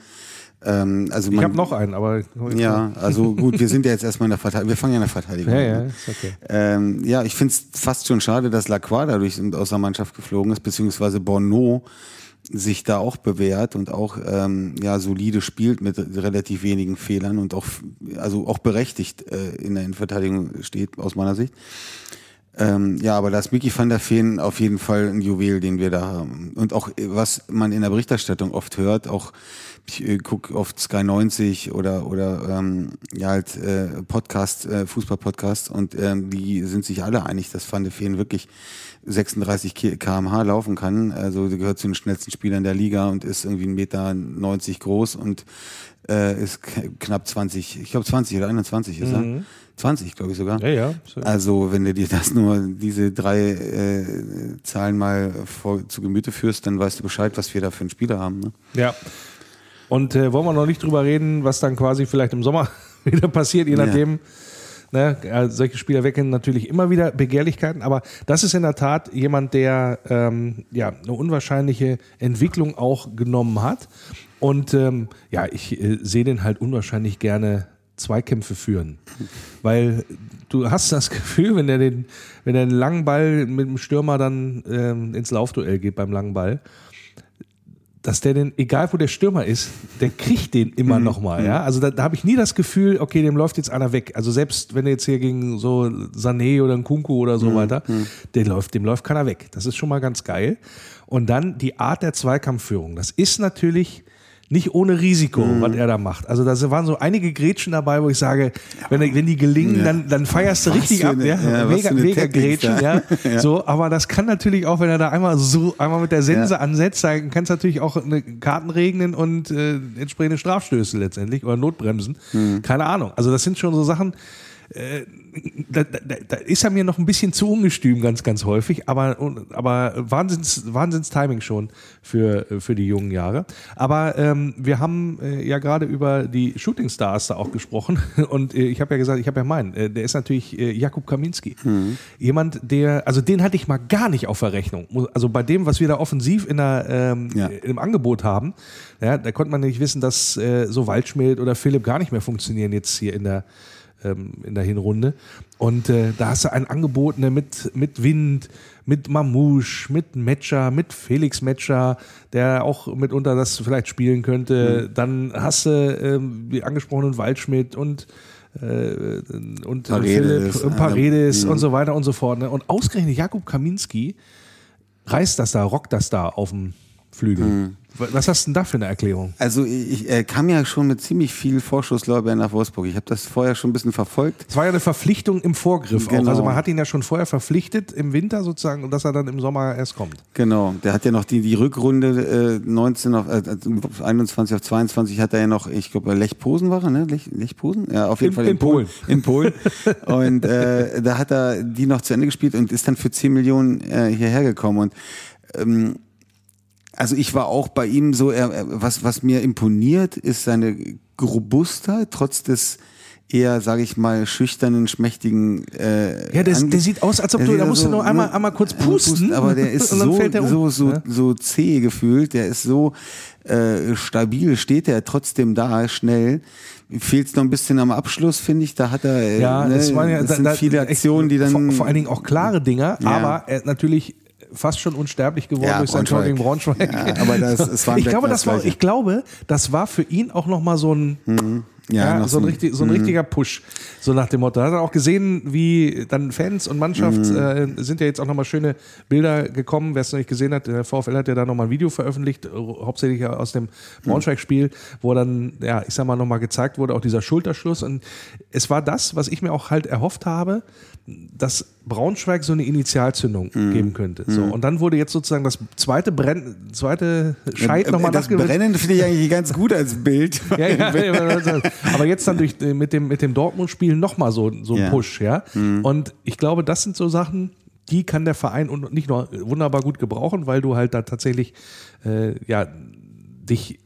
Ähm, also Ich habe noch einen, aber Ja, also <laughs> gut, wir sind ja jetzt erstmal in der Verteidigung. Wir fangen ja in der Verteidigung Ja, an. ja, ne? ist okay. Ähm, ja, ich finde es fast schon schade, dass Lacroix dadurch aus der Mannschaft geflogen ist, beziehungsweise Bono sich da auch bewährt und auch ähm, ja solide spielt mit relativ wenigen Fehlern und auch also auch berechtigt äh, in der Innenverteidigung steht aus meiner Sicht. Ähm, ja, aber da ist Mickey van der Feen auf jeden Fall ein Juwel, den wir da haben. Und auch, was man in der Berichterstattung oft hört, auch ich äh, guck oft Sky 90 oder oder ähm, ja halt äh, Podcast, äh, Fußball-Podcast und ähm, die sind sich alle einig, dass Van der Feen wirklich 36 Ki- kmh laufen kann. Also gehört zu den schnellsten Spielern der Liga und ist irgendwie 1,90 Meter 90 groß und äh, ist knapp 20, ich glaube 20 oder 21 ist er. 20, glaube ich sogar. Ja, ja. So. Also, wenn du dir das nur, diese drei äh, Zahlen mal vor, zu Gemüte führst, dann weißt du Bescheid, was wir da für einen Spieler haben. Ne? Ja. Und äh, wollen wir noch nicht drüber reden, was dann quasi vielleicht im Sommer <laughs> wieder passiert, je Ja. nachdem. Ne, solche Spieler wecken natürlich immer wieder Begehrlichkeiten, aber das ist in der Tat jemand, der ähm, ja, eine unwahrscheinliche Entwicklung auch genommen hat. Und ähm, ja, ich äh, sehe den halt unwahrscheinlich gerne Zweikämpfe führen. Weil du hast das <laughs> Gefühl, wenn er den, wenn er einen langen Ball mit dem Stürmer dann ähm, ins Laufduell geht beim langen Ball, dass der den, egal wo der Stürmer ist, der kriegt den immer noch mal, ja. Also da, da habe ich nie das Gefühl, okay, dem läuft jetzt einer weg. Also selbst wenn er jetzt hier gegen so Sané oder Kunku oder so weiter, der läuft, dem läuft keiner weg. Das ist schon mal ganz geil. Und dann die Art der Zweikampfführung. Das ist natürlich nicht ohne Risiko, was er da macht. Also da waren so einige Grätschen dabei, wo ich sage, wenn, wenn die gelingen, Ja. dann, dann feierst du Was richtig ab. eine- Ja? ja, mega mega Grätschen, ja. <laughs> Ja. So, aber das kann natürlich auch, wenn er da einmal so, einmal mit der Sense Ja. ansetzt, dann kann es natürlich auch eine Karten regnen und äh, entsprechende Strafstöße letztendlich oder Notbremsen. Hm. Keine Ahnung. Also das sind schon so Sachen, äh, da, da, da ist er mir noch ein bisschen zu ungestüm ganz, ganz häufig, aber, aber Wahnsinns, Wahnsinns Timing schon für, für die jungen Jahre. Aber ähm, wir haben äh, ja gerade über die Shooting Stars da auch gesprochen <laughs> und äh, ich habe ja gesagt, ich habe ja meinen, äh, der ist natürlich äh, Jakub Kaminski. Jemand, der, also den hatte ich mal gar nicht auf der Rechnung. Muss- Also bei dem, was wir da offensiv in der, ähm, Ja. im Angebot haben, ja, da konnte man nicht wissen, dass so Waldschmidt oder Philipp gar nicht mehr funktionieren jetzt hier in der ähm, in der Hinrunde. Und äh, da hast du ein Angebot ne, mit, mit Wind, mit Mamouche, mit Metscher, mit Felix Metscher, der auch mitunter das vielleicht spielen könnte. Dann hast du ähm, die angesprochenen Waldschmidt und äh, und Paredes, Philipp und Paredes ja. und so weiter und so fort. Ne? Und ausgerechnet Jakub Kaminski reißt das da, rockt das da auf dem Flügel. Was hast du denn da für eine Erklärung? Also ich, er kam ja schon mit ziemlich viel Vorschusslorbeeren nach Wolfsburg. Ich habe das vorher schon ein bisschen verfolgt. Es war ja eine Verpflichtung im Vorgriff auch. Genau. Also man hat ihn ja schon vorher verpflichtet im Winter sozusagen und dass er dann im Sommer erst kommt. Genau, der hat ja noch die, die Rückrunde äh, 19 auf, äh, 21 auf 22 hat er ja noch, ich glaube, Lech Posen war er, ne? Lech, Lech Posen? Ja, auf jeden In- Fall in Polen. In Polen. <laughs> und äh, da hat er die noch zu Ende gespielt und ist dann für 10 Millionen äh, hierher gekommen. Und ähm, also ich war auch bei ihm so, er, was, was mir imponiert, ist seine Robustheit, trotz des eher, sage ich mal, schüchternen, schmächtigen äh, Ja, der, der sieht aus, als ob du, da musst du so, nur einmal, einmal kurz einmal pusten. aber der <laughs> ist so, der um. so, so, Ja. so zäh gefühlt, der ist so äh, stabil, steht er trotzdem da, schnell. Fehlt es noch ein bisschen am Abschluss, finde ich. Da hat er, äh, Ja, ne, es waren ja das da- sind da- viele Aktionen, die dann vor, vor allen Dingen auch klare Dinger, Ja. aber er natürlich fast schon unsterblich geworden Ja, durch sein Tor gegen Braunschweig. Ja, aber das- es war ich glaube, das war, ich glaube, das war für ihn auch noch mal so ein ja, Ja, so ein, richtig, so ein richtiger Push, so nach dem Motto. Da hat er auch gesehen, wie dann Fans und Mannschaft äh, sind ja jetzt auch nochmal schöne Bilder gekommen. Wer es noch nicht gesehen hat, der VfL hat ja da nochmal ein Video veröffentlicht, äh, hauptsächlich aus dem Braunschweig-Spiel, wo dann, ja, ich sag mal, nochmal gezeigt wurde, auch dieser Schulterschluss. Und es war das, was ich mir auch halt erhofft habe, dass Braunschweig so eine Initialzündung geben könnte. So, und dann wurde jetzt sozusagen das zweite Brenn, zweite Scheit Äh, nochmal Das. Brennen finde ich eigentlich ganz gut als Bild. <laughs> Ja, ja, ja, <laughs> aber jetzt dann durch, äh, mit dem, mit dem Dortmund-Spiel nochmal so, so ein Ja. Mhm. Push, ja. Und ich glaube, das sind so Sachen, die kann der Verein und nicht nur wunderbar gut gebrauchen, weil du halt da tatsächlich, äh, ja, dich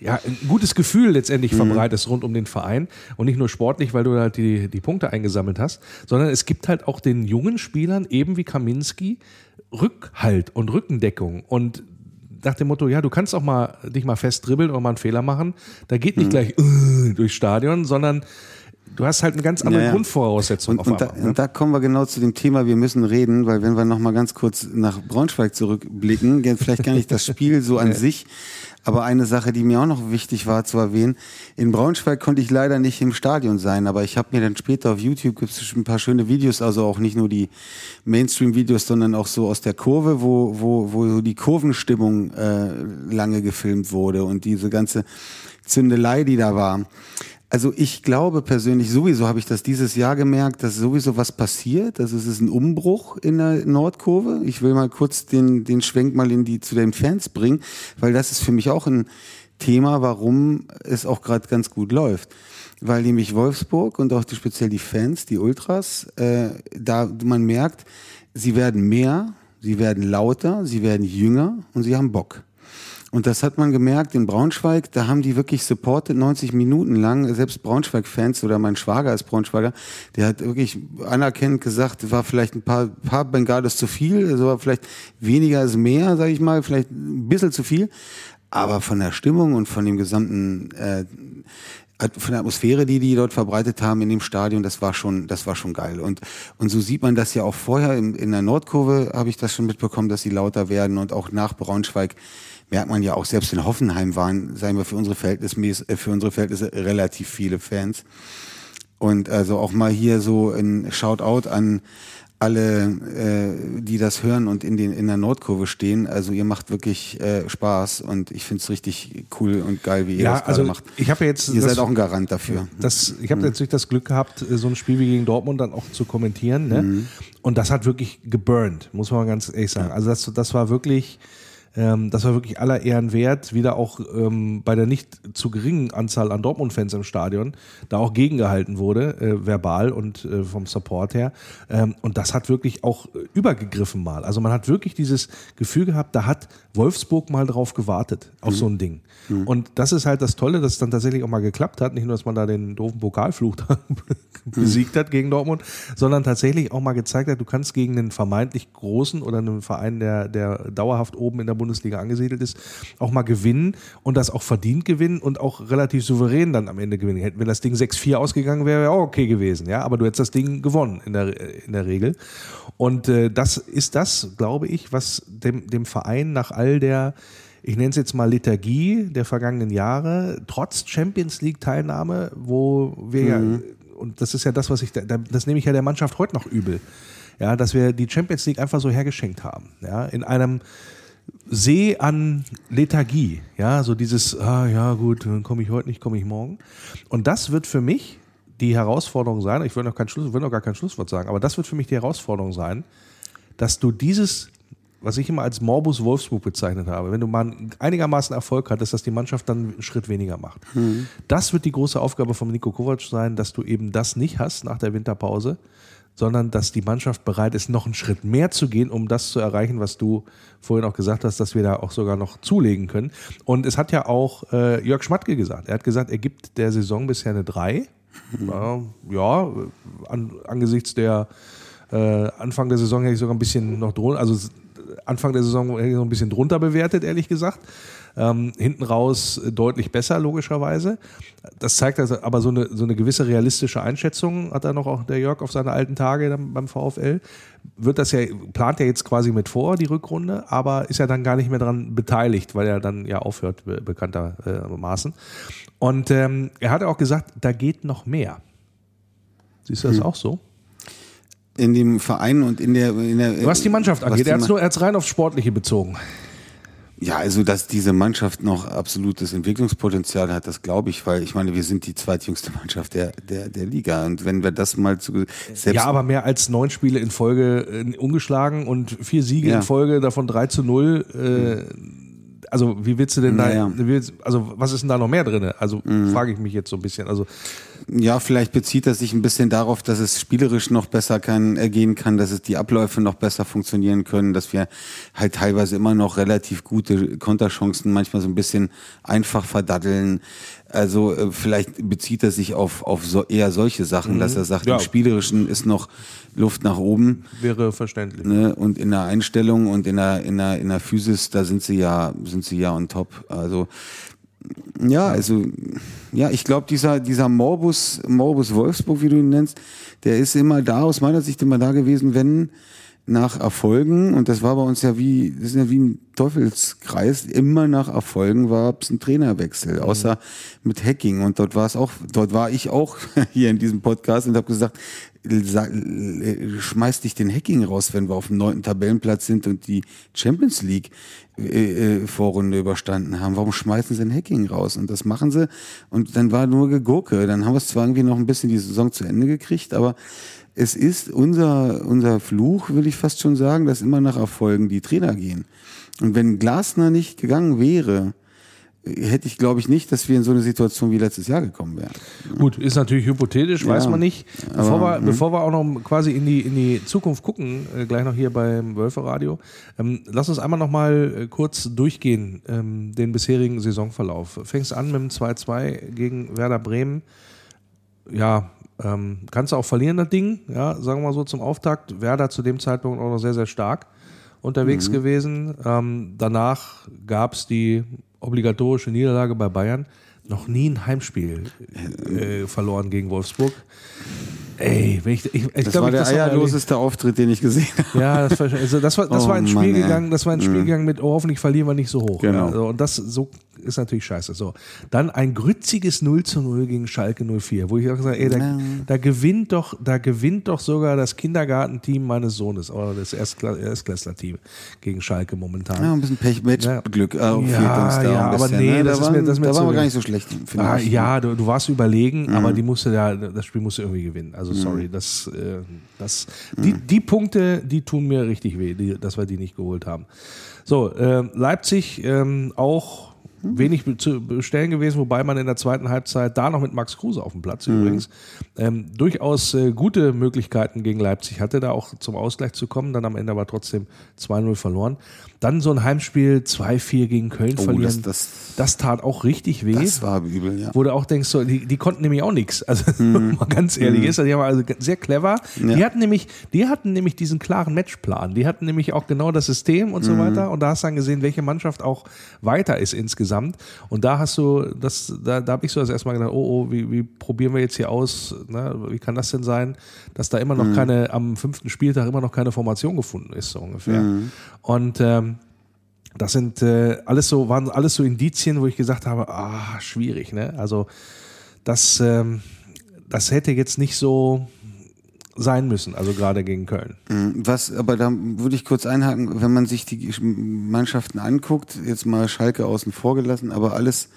ja, ein gutes Gefühl letztendlich verbreitest rund um den Verein und nicht nur sportlich, weil du halt die, die Punkte eingesammelt hast, sondern es gibt halt auch den jungen Spielern, eben wie Kaminski, Rückhalt und Rückendeckung und nach dem Motto, ja, du kannst auch mal dich mal fest dribbeln oder mal einen Fehler machen. Da geht nicht gleich äh, durchs Stadion, sondern du hast halt eine ganz andere Ja, ja. Grundvoraussetzung Und, und, da, ne? und da kommen wir genau zu dem Thema, wir müssen reden, weil wenn wir noch mal ganz kurz nach Braunschweig zurückblicken, vielleicht gar nicht das Spiel so an <laughs> sich, aber eine Sache, die mir auch noch wichtig war zu erwähnen, in Braunschweig konnte ich leider nicht im Stadion sein, aber ich habe mir dann später auf YouTube gibt es ein paar schöne Videos, also auch nicht nur die Mainstream-Videos, sondern auch so aus der Kurve, wo, wo, wo so die Kurvenstimmung äh, lange gefilmt wurde und diese ganze Zündelei, die da war. Also ich glaube persönlich, sowieso habe ich das dieses Jahr gemerkt, dass sowieso was passiert. Also es ist ein Umbruch in der Nordkurve. Ich will mal kurz den, den Schwenk mal in die, zu den Fans bringen, weil das ist für mich auch ein Thema, warum es auch gerade ganz gut läuft. Weil nämlich Wolfsburg und auch die, speziell die Fans, die Ultras, äh, da man merkt, sie werden mehr, sie werden lauter, sie werden jünger und sie haben Bock. Und das hat man gemerkt in Braunschweig, da haben die wirklich supported 90 Minuten lang, selbst Braunschweig-Fans oder mein Schwager ist Braunschweiger, der hat wirklich anerkennend gesagt, war vielleicht ein paar, paar Bengalos zu viel, also war vielleicht weniger ist mehr, sage ich mal, vielleicht ein bisschen zu viel, aber von der Stimmung und von dem gesamten äh, von der Atmosphäre, die die dort verbreitet haben in dem Stadion, das war schon, das war schon geil. Und und so sieht man das ja auch vorher in, in der Nordkurve habe ich das schon mitbekommen, dass sie lauter werden und auch nach Braunschweig merkt man ja auch selbst in Hoffenheim waren, sagen wir für unsere Verhältnismäßig, äh, für unsere Verhältnisse relativ viele Fans. Und also auch mal hier so ein Shoutout an alle, äh, die das hören und in, den, in der Nordkurve stehen. Also ihr macht wirklich äh, Spaß und ich finde es richtig cool und geil, wie ihr Ja, das also macht. ich habe ja jetzt Ihr das- seid auch ein Garant dafür. Das, ich habe natürlich das Glück gehabt, so ein Spiel wie gegen Dortmund dann auch zu kommentieren. Ne? Mhm. Und das hat wirklich geburnt, muss man ganz ehrlich sagen. Also das, das war wirklich, ähm, das war wirklich aller Ehren wert, wieder auch ähm, bei der nicht zu geringen Anzahl an Dortmund-Fans im Stadion da auch gegengehalten wurde, äh, verbal und äh, vom Support her. Ähm, und das hat wirklich auch äh, übergegriffen mal. Also man hat wirklich dieses Gefühl gehabt, da hat Wolfsburg mal drauf gewartet, auf so ein Ding. Und das ist halt das Tolle, dass es dann tatsächlich auch mal geklappt hat. Nicht nur, dass man da den doofen Pokalfluch <laughs> da besiegt hat gegen Dortmund, sondern tatsächlich auch mal gezeigt hat, du kannst gegen einen vermeintlich großen oder einen Verein, der, der dauerhaft oben in der Bundesliga angesiedelt ist, auch mal gewinnen und das auch verdient gewinnen und auch relativ souverän dann am Ende gewinnen. Hätten- Wenn das Ding 6-4 ausgegangen wäre, wäre auch okay gewesen, ja. Aber du hättest das Ding gewonnen in der, in der Regel. Und äh, das ist das, glaube ich, was dem, dem Verein nach all der ich nenne es jetzt mal Lethargie der vergangenen Jahre, trotz Champions League Teilnahme, wo wir ja, und das ist ja das, was ich, da- das nehme ich ja der Mannschaft heute noch übel, ja, dass wir die Champions League einfach so hergeschenkt haben, ja, in einem See an Lethargie, ja, so dieses, ah ja gut, dann komme ich heute nicht, komme ich morgen. Und das wird für mich die Herausforderung sein, ich will noch kein Schluss, will noch gar kein Schlusswort sagen, aber das wird für mich die Herausforderung sein, dass du dieses, was ich immer als Morbus Wolfsburg bezeichnet habe, wenn du mal einigermaßen Erfolg hattest, dass die Mannschaft dann einen Schritt weniger macht. Das wird die große Aufgabe von Nico Kovac sein, dass du eben das nicht hast nach der Winterpause, sondern dass die Mannschaft bereit ist, noch einen Schritt mehr zu gehen, um das zu erreichen, was du vorhin auch gesagt hast, dass wir da auch sogar noch zulegen können. Und es hat ja auch äh, Jörg Schmatke gesagt. Er hat gesagt, er gibt der Saison bisher eine 3. Ja, ja an, angesichts der äh, Anfang der Saison hätte ich sogar ein bisschen noch drunter, also s- Anfang der Saison hätte ich noch ein bisschen drunter bewertet, ehrlich gesagt. Ähm, hinten raus deutlich besser, logischerweise. Das zeigt also aber so eine, so eine gewisse realistische Einschätzung, hat er noch auch der Jörg auf seine alten Tage beim VfL. Wird das ja, plant er jetzt quasi mit vor, die Rückrunde, aber ist ja dann gar nicht mehr daran beteiligt, weil er dann ja aufhört, be bekanntermaßen. Und ähm, er hat auch gesagt, da geht noch mehr. Siehst du das auch so? In dem Verein und in der, in der Was die Mannschaft angeht, die er hat hat's rein aufs Sportliche bezogen. Ja, also dass diese Mannschaft noch absolutes Entwicklungspotenzial hat, das glaube ich, weil ich meine, wir sind die zweitjüngste <laughs> Mannschaft der, der, der Liga. Und wenn wir das mal zu selbst Ja, aber mehr als neun Spiele in Folge äh, ungeschlagen und vier Siege Ja. in Folge, davon 3 zu 0. Äh, also wie willst du denn Naja. da, willst, also was ist denn da noch mehr drin? Also Mhm. frage ich mich jetzt so ein bisschen. Also Ja, vielleicht bezieht das sich ein bisschen darauf, dass es spielerisch noch besser kann, äh, gehen kann, dass es die Abläufe noch besser funktionieren können, dass wir halt teilweise immer noch relativ gute Konterchancen manchmal so ein bisschen einfach verdatteln. Also äh, vielleicht bezieht er sich auf, auf so, eher solche Sachen, dass er sagt, Ja. im Spielerischen ist noch Luft nach oben. wäre verständlich. Ne? Und in der Einstellung und in der, in der, in der Physis, da sind sie ja, sind sie ja on top. Also, ja, also, ja, ich glaube, dieser, dieser Morbus, Morbus Wolfsburg, wie du ihn nennst, der ist immer da, aus meiner Sicht immer da gewesen, wenn nach Erfolgen, und das war bei uns ja wie, das ist ja wie ein Teufelskreis, immer nach Erfolgen war es ein Trainerwechsel, außer mit Hacking. Und dort war es auch, dort war ich auch <laughs> hier in diesem Podcast und habe gesagt, sa- schmeiß dich den Hacking raus, wenn wir auf dem neunten Tabellenplatz sind und die Champions League äh, äh, Vorrunde überstanden haben. Warum schmeißen sie den Hacking raus? Und das machen sie. Und dann war nur Gegurke. Dann haben wir es zwar irgendwie noch ein bisschen die Saison zu Ende gekriegt, aber es ist unser, unser Fluch, will ich fast schon sagen, dass immer nach Erfolgen die Trainer gehen. Und wenn Glasner nicht gegangen wäre, hätte ich, glaube ich, nicht, dass wir in so eine Situation wie letztes Jahr gekommen wären. Gut, ist natürlich hypothetisch, weiß Ja, man nicht. Bevor, aber, wir, bevor wir auch noch quasi in die, in die Zukunft gucken, äh, gleich noch hier beim Wölfe Radio, ähm, lass uns einmal noch mal äh, kurz durchgehen, ähm, den bisherigen Saisonverlauf. Fängst an mit dem 2-2 gegen Werder Bremen. Ja, ähm, kannst du auch verlieren, das Ding, ja, sagen wir mal so zum Auftakt. Werder zu dem Zeitpunkt auch noch sehr, sehr stark unterwegs gewesen. Ähm, danach gab es die obligatorische Niederlage bei Bayern. Noch nie ein Heimspiel äh, verloren gegen Wolfsburg. Ey, wenn ich, ich, ich Das glaub, war der das eierloseste Auftritt, den ich gesehen habe. ja, das war, also das war, das <laughs> Oh war ein Spiel Mann, gegangen, das war ein Spiel gegangen mit, oh, hoffentlich verlieren wir nicht so hoch. Genau. Also, und das so ist natürlich scheiße. So. Dann ein grütziges 0 zu 0 gegen Schalke 04, wo ich auch gesagt habe, ey, da, Ja. da gewinnt doch, da gewinnt doch sogar das Kindergartenteam meines Sohnes, oder das Erstkla- Erstklässler-Team gegen Schalke momentan. Ja, ein bisschen Pech, äh, Ja, fehlt uns da ja, ein aber nee, ne? das da ist mir- waren, das mir da zu waren wir gar nicht so schlecht. finde Ah, ich. ja, du, du warst überlegen, Mhm. aber die musste ja, das Spiel musste irgendwie gewinnen. Also sorry, das, äh, das, die, die Punkte, die tun mir richtig weh, die, dass wir die nicht geholt haben. So, äh, Leipzig ähm, auch wenig be- zu bestellen gewesen, wobei man in der zweiten Halbzeit da noch mit Max Kruse auf dem Platz übrigens ähm, durchaus äh, gute Möglichkeiten gegen Leipzig hatte, da auch zum Ausgleich zu kommen. Dann am Ende aber trotzdem 2-0 verloren. Dann so ein Heimspiel 2-4 gegen Köln Oh, verlieren. das- das, das- tat auch richtig weh Das war übel, ja. wo du auch denkst, so, die, die konnten nämlich auch nichts. Also <laughs> mal ganz ehrlich ist, die haben also sehr clever. Die Ja. hatten nämlich, die hatten nämlich diesen klaren Matchplan. Die hatten nämlich auch genau das System und so weiter. Und da hast du dann gesehen, welche Mannschaft auch weiter ist insgesamt. Und da hast du, das, da, da habe ich so das erstmal gedacht, oh, oh, wie, wie probieren wir jetzt hier aus? Ne? Wie kann das denn sein, dass da immer noch keine, am fünften Spieltag immer noch keine Formation gefunden ist, so ungefähr. Und ähm, das sind äh, alles so, waren alles so Indizien, wo ich gesagt habe, ah, schwierig, ne? Also das, ähm, das hätte jetzt nicht so sein müssen, also gerade gegen Köln. Was, aber da würde ich kurz einhaken, wenn man sich die Mannschaften anguckt, jetzt mal Schalke außen vor gelassen, aber alles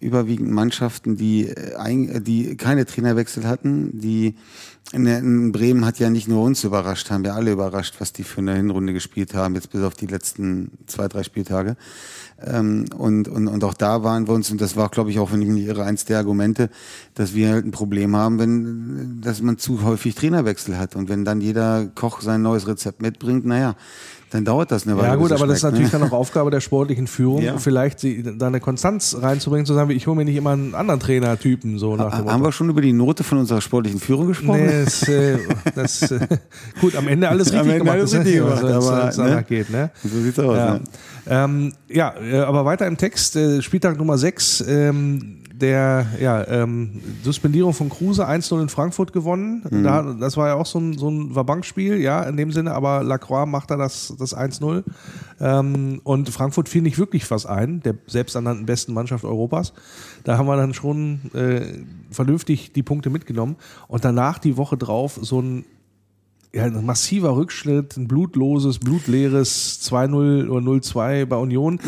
überwiegend Mannschaften, die, äh, die keine Trainerwechsel hatten, die in, in Bremen hat ja nicht nur uns überrascht, haben wir alle überrascht, was die für eine Hinrunde gespielt haben, jetzt bis auf die letzten zwei, drei Spieltage. Ähm, und, und, und auch da waren wir uns, und das war, glaube ich, auch, wenn ich mich irre, eins der Argumente, dass wir halt ein Problem haben, wenn, dass man zu häufig Trainerwechsel hat. Und wenn dann jeder Koch sein neues Rezept mitbringt, naja, dann dauert das eine Weile. Ja gut, aber das ist schmeckt, natürlich ne? dann auch Aufgabe der sportlichen Führung, Ja. vielleicht da eine Konstanz reinzubringen, zu sagen, ich hole mir nicht immer einen anderen Trainertypen, so nach dem Haben wir schon über die Note von unserer sportlichen Führung gesprochen? Nee, das, äh, das äh, gut, am Ende alles <laughs> Am richtig Ende gemacht. alles richtig gemacht, wenn's- aber, wenn's ne? geht, ne? So sieht's aus. Ja, Ne? ähm, ja äh, aber weiter im Text, äh, Spieltag Nummer 6, ähm, der ja, ähm, Suspendierung von Kruse 1-0 in Frankfurt gewonnen. Da, das war ja auch so ein, so ein Wabankspiel, ja, in dem Sinne, aber Lacroix macht da das, das 1-0. Ähm, und Frankfurt fiel nicht wirklich was ein, der selbsternannten besten Mannschaft Europas. Da haben wir dann schon äh, vernünftig die Punkte mitgenommen. Und danach die Woche drauf so ein ja, ein massiver Rückschritt, ein blutloses, blutleeres 2-0 oder 0-2 bei Union,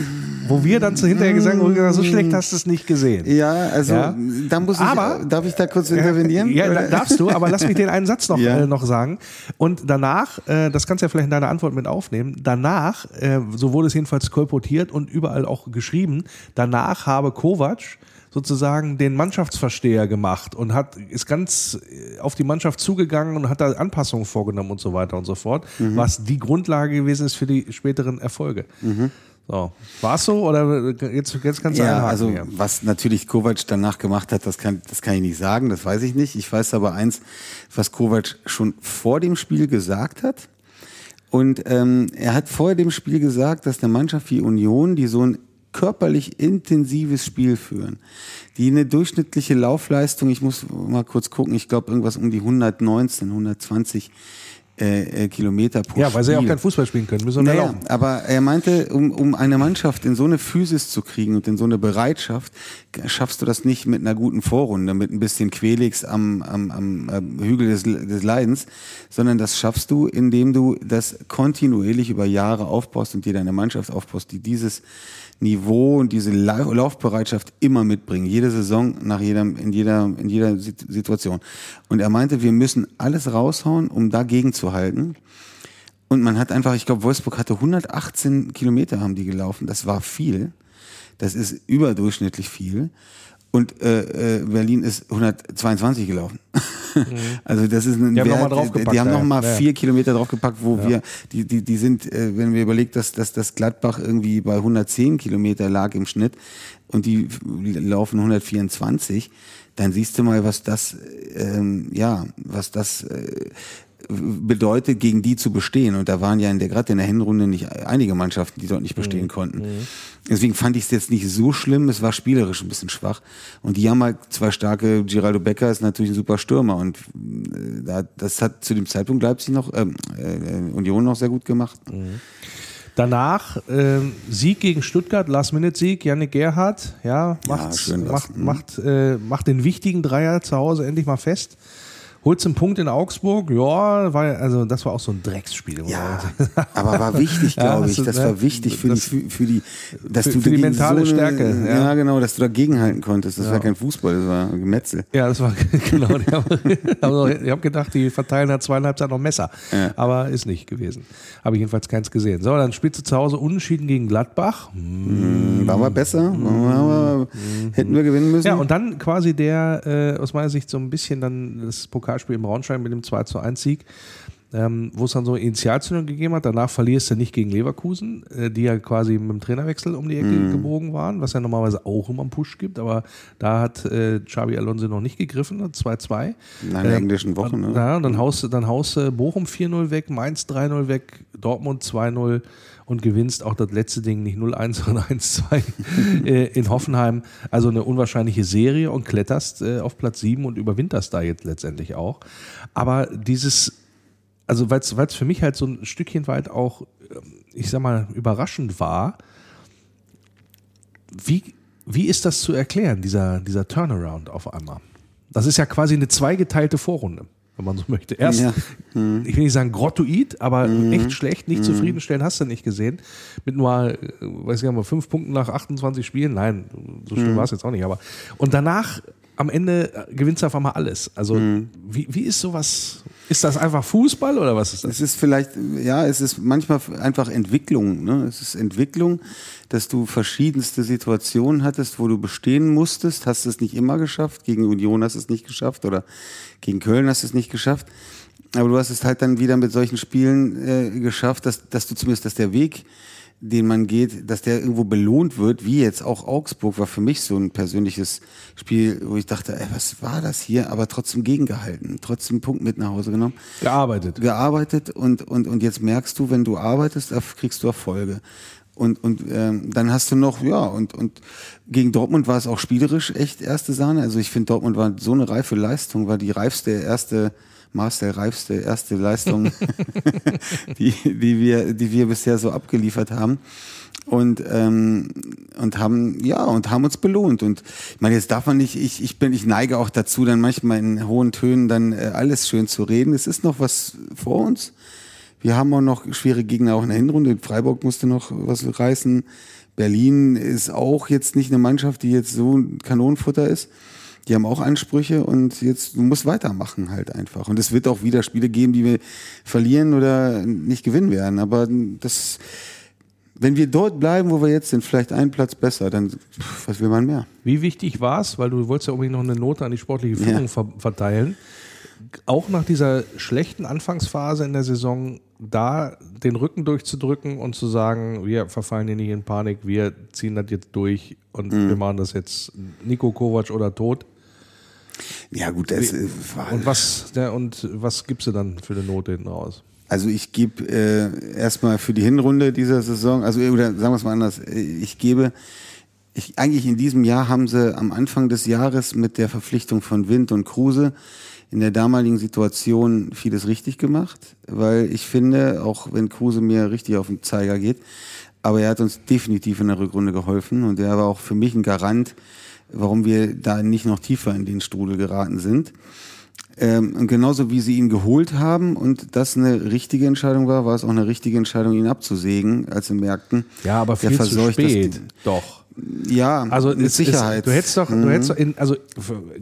wo wir dann zu hinterher gesagt haben, so schlecht hast du es nicht gesehen. Ja, also Ja. da muss ich, Aber- darf ich da kurz intervenieren? Ja, da, darfst du, aber lass mich den einen Satz noch, Ja. äh, noch sagen. Und danach, äh, das kannst du ja vielleicht in deiner Antwort mit aufnehmen, danach, äh, so wurde es jedenfalls kolportiert und überall auch geschrieben, danach habe Kovac sozusagen den Mannschaftsversteher gemacht und hat ist ganz äh, auf die Mannschaft zugegangen und hat da Anpassungen vorgenommen und so weiter und so fort, Mhm. was die Grundlage gewesen ist für die späteren Erfolge. So. War es so oder jetzt, jetzt kannst du Ja, also hier. was natürlich Kovac danach gemacht hat, das kann, das kann ich nicht sagen, das weiß ich nicht. Ich weiß aber eins, was Kovac schon vor dem Spiel gesagt hat. Und ähm, er hat vor dem Spiel gesagt, dass eine Mannschaft wie Union, die so ein körperlich intensives Spiel führen, die eine durchschnittliche Laufleistung, ich muss mal kurz gucken, ich glaube irgendwas um die 119, 120 äh, äh, Kilometer pro Ja, weil sie ja auch kein Fußball spielen können, müssen Naja, laufen. aber er meinte, um, um eine Mannschaft in so eine Physis zu kriegen und in so eine Bereitschaft, schaffst du das nicht mit einer guten Vorrunde, mit ein bisschen Quelix am, am, am äh, Hügel des, des Leidens, sondern das schaffst du, indem du das kontinuierlich über Jahre aufbaust und dir deine Mannschaft aufbaust, die dieses Niveau und diese La- Laufbereitschaft immer mitbringen, jede Saison nach jedem, in jeder, in jeder Sit- Situation. Und er meinte, wir müssen alles raushauen, um dagegen zu halten. Und man hat einfach, ich glaube, Wolfsburg hatte 118 Kilometer haben die gelaufen. Das war viel. Das ist überdurchschnittlich viel. Und äh, äh, Berlin ist 122 gelaufen. <laughs> Also das ist ein Die haben noch mal Wert, draufgepackt, Die haben ja. noch mal Ja. vier Kilometer draufgepackt, wo wir, die, die, die sind, äh, wenn wir überlegt, dass, dass das Gladbach irgendwie bei 110 Kilometer lag im Schnitt und die laufen 124, dann siehst du mal, was das, ähm, ja, was das äh, bedeutet, gegen die zu bestehen. Und da waren ja in der gerade in der Hinrunde nicht einige Mannschaften, die dort nicht bestehen konnten. Deswegen fand ich es jetzt nicht so schlimm. Es war spielerisch ein bisschen schwach. Und die haben halt zwei starke. Geraldo Becker ist natürlich ein super Stürmer und äh, da- das hat zu dem Zeitpunkt Leipzig noch ähm, äh, Union noch sehr gut gemacht. Danach ähm, Sieg gegen Stuttgart, Last-Minute-Sieg, Yannick Gerhardt, ja, macht, was. macht, Mhm. macht, äh, macht den wichtigen Dreier zu Hause endlich mal fest. Holt einen Punkt in Augsburg, ja, war, ja- also das war auch so ein Drecksspiel. Ja, aber war wichtig, <laughs> Ja, glaube das ich. ist- Das ne, war wichtig für das- die, für, die, dass für- du für die dagegen mentale so eine, Stärke, ja. Ja. genau, dass du dagegenhalten konntest. Das war kein Fußball, das war ein Gemetzel. Ja, das war <laughs> genau. Haben, <laughs> ich habe gedacht, die verteilen da zweieinhalb Zeit noch Messer. Ja. Aber ist nicht gewesen. Habe ich jedenfalls keins gesehen. So, dann spielst du zu Hause unentschieden gegen Gladbach. War mal besser, war mal, hätten wir gewinnen müssen. Ja, und dann quasi der, äh, aus meiner Sicht so ein bisschen dann das Pokalspiel im Braunschweig mit dem 2 zu 1 Sieg, ähm, wo es dann so eine Initialzündung gegeben hat. Danach verlierst du nicht gegen Leverkusen, äh, die ja quasi mit dem Trainerwechsel um die Ecke gebogen waren, was ja normalerweise auch immer einen Push gibt, aber da hat äh, Xabi Alonso noch nicht gegriffen, 2-2. Nach einer englischen Woche, ne? Ja, und dann haust, du- dann haust du Bochum 4-0 weg, Mainz 3-0 weg, Dortmund 2-0 und gewinnst auch das letzte Ding nicht 0-1, <laughs> sondern 1-2 äh, in Hoffenheim. Also eine unwahrscheinliche Serie und kletterst äh, auf Platz 7 und überwinterst da jetzt letztendlich auch. Aber dieses, also weil es für mich halt so ein Stückchen weit auch, ähm, ich sag mal, überraschend war, wie, wie ist das zu erklären, dieser, dieser Turnaround auf einmal? Das ist ja quasi eine zweigeteilte Vorrunde, wenn man so möchte. Erst, Ja. ich will nicht sagen grottoid, aber echt schlecht, nicht zufriedenstellend hast du nicht gesehen. Mit nur, äh, weiß ich nicht, fünf Punkten nach 28 Spielen. Nein, so schlimm war es jetzt auch nicht. Aber und danach am Ende äh, gewinnst du auf einmal alles. Also wie, wie ist sowas? Ist das einfach Fußball oder was ist das? Es ist vielleicht, ja, es ist manchmal einfach Entwicklung. Ne? Es ist Entwicklung, dass du verschiedenste Situationen hattest, wo du bestehen musstest, hast es nicht immer geschafft. Gegen Union hast du es nicht geschafft oder gegen Köln hast du es nicht geschafft. Aber du hast es halt dann wieder mit solchen Spielen äh, geschafft, dass, dass du zumindest, dass der Weg, den man geht, dass der irgendwo belohnt wird, wie jetzt auch Augsburg war für mich so ein persönliches Spiel, wo ich dachte, ey, was war das hier? Aber trotzdem gegengehalten, trotzdem einen Punkt mit nach Hause genommen Gearbeitet. gearbeitet und, und, und jetzt merkst du, wenn du arbeitest, kriegst du Erfolge. Und, und ähm, dann hast du noch, ja, und, und gegen Dortmund war es auch spielerisch echt erste Sahne. Also ich finde, Dortmund war so eine reife Leistung, war die reifste erste Marcel reifste erste Leistung, <laughs> die, die, wir, die wir bisher so abgeliefert haben. Und, ähm, und haben, ja, und haben uns belohnt. Und ich meine, jetzt darf man nicht, ich, ich bin, ich neige auch dazu, dann manchmal in hohen Tönen dann äh, alles schön zu reden. Es ist noch was vor uns. Wir haben auch noch schwere Gegner auch in der Hinrunde. Freiburg musste noch was reißen. Berlin ist auch jetzt nicht eine Mannschaft, die jetzt so ein Kanonenfutter ist. Die haben auch Ansprüche und jetzt, du musst weitermachen halt einfach. Und es wird auch wieder Spiele geben, die wir verlieren oder nicht gewinnen werden. Aber das, wenn wir dort bleiben, wo wir jetzt sind, vielleicht einen Platz besser, dann was will man mehr? Wie wichtig war es, weil du wolltest ja unbedingt noch eine Note an die sportliche Führung ja. ver verteilen, auch nach dieser schlechten Anfangsphase in der Saison da den Rücken durchzudrücken und zu sagen, wir verfallen hier nicht in Panik, wir ziehen das jetzt durch und mhm. wir machen das jetzt Nico Kovac oder tot. Ja gut, das Wie, war und was der und was gibst du dann für eine Note hinten raus? Also ich gebe äh, erstmal für die Hinrunde dieser Saison, also oder sagen wir es mal anders, ich gebe ich, eigentlich in diesem Jahr haben sie am Anfang des Jahres mit der Verpflichtung von Wind und Kruse in der damaligen Situation vieles richtig gemacht, weil ich finde, auch wenn Kruse mir richtig auf den Zeiger geht, aber er hat uns definitiv in der Rückrunde geholfen und er war auch für mich ein Garant, warum wir da nicht noch tiefer in den Strudel geraten sind. Ähm, und genauso wie sie ihn geholt haben und das eine richtige Entscheidung war, war es auch eine richtige Entscheidung, ihn abzusägen, als sie merkten, ja, aber viel zu spät. Doch. Ja, also mit Sicherheit. Ist, du hättest doch, mhm. du hättest doch in, also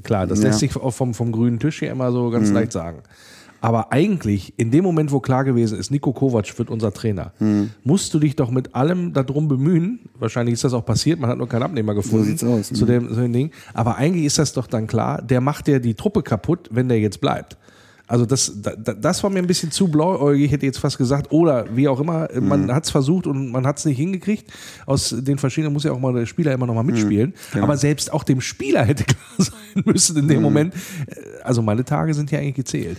klar, das ja. lässt sich vom, vom grünen Tisch hier immer so ganz mhm. leicht sagen. Aber eigentlich, in dem Moment, wo klar gewesen ist, Nico Kovac wird unser Trainer, mhm. musst du dich doch mit allem darum bemühen. Wahrscheinlich ist das auch passiert, man hat nur keinen Abnehmer gefunden so aus, zu, mhm. dem, zu dem Ding. Aber eigentlich ist das doch dann klar, der macht ja die Truppe kaputt, wenn der jetzt bleibt. Also das, das war mir ein bisschen zu blauäugig, ich hätte jetzt fast gesagt, oder wie auch immer, man mhm. hat es versucht und man hat es nicht hingekriegt. Aus den verschiedenen muss ja auch mal der Spieler immer noch mal mitspielen. Mhm, genau. Aber selbst auch dem Spieler <laughs> hätte klar sein müssen in dem mhm. Moment. Also meine Tage sind ja eigentlich gezählt.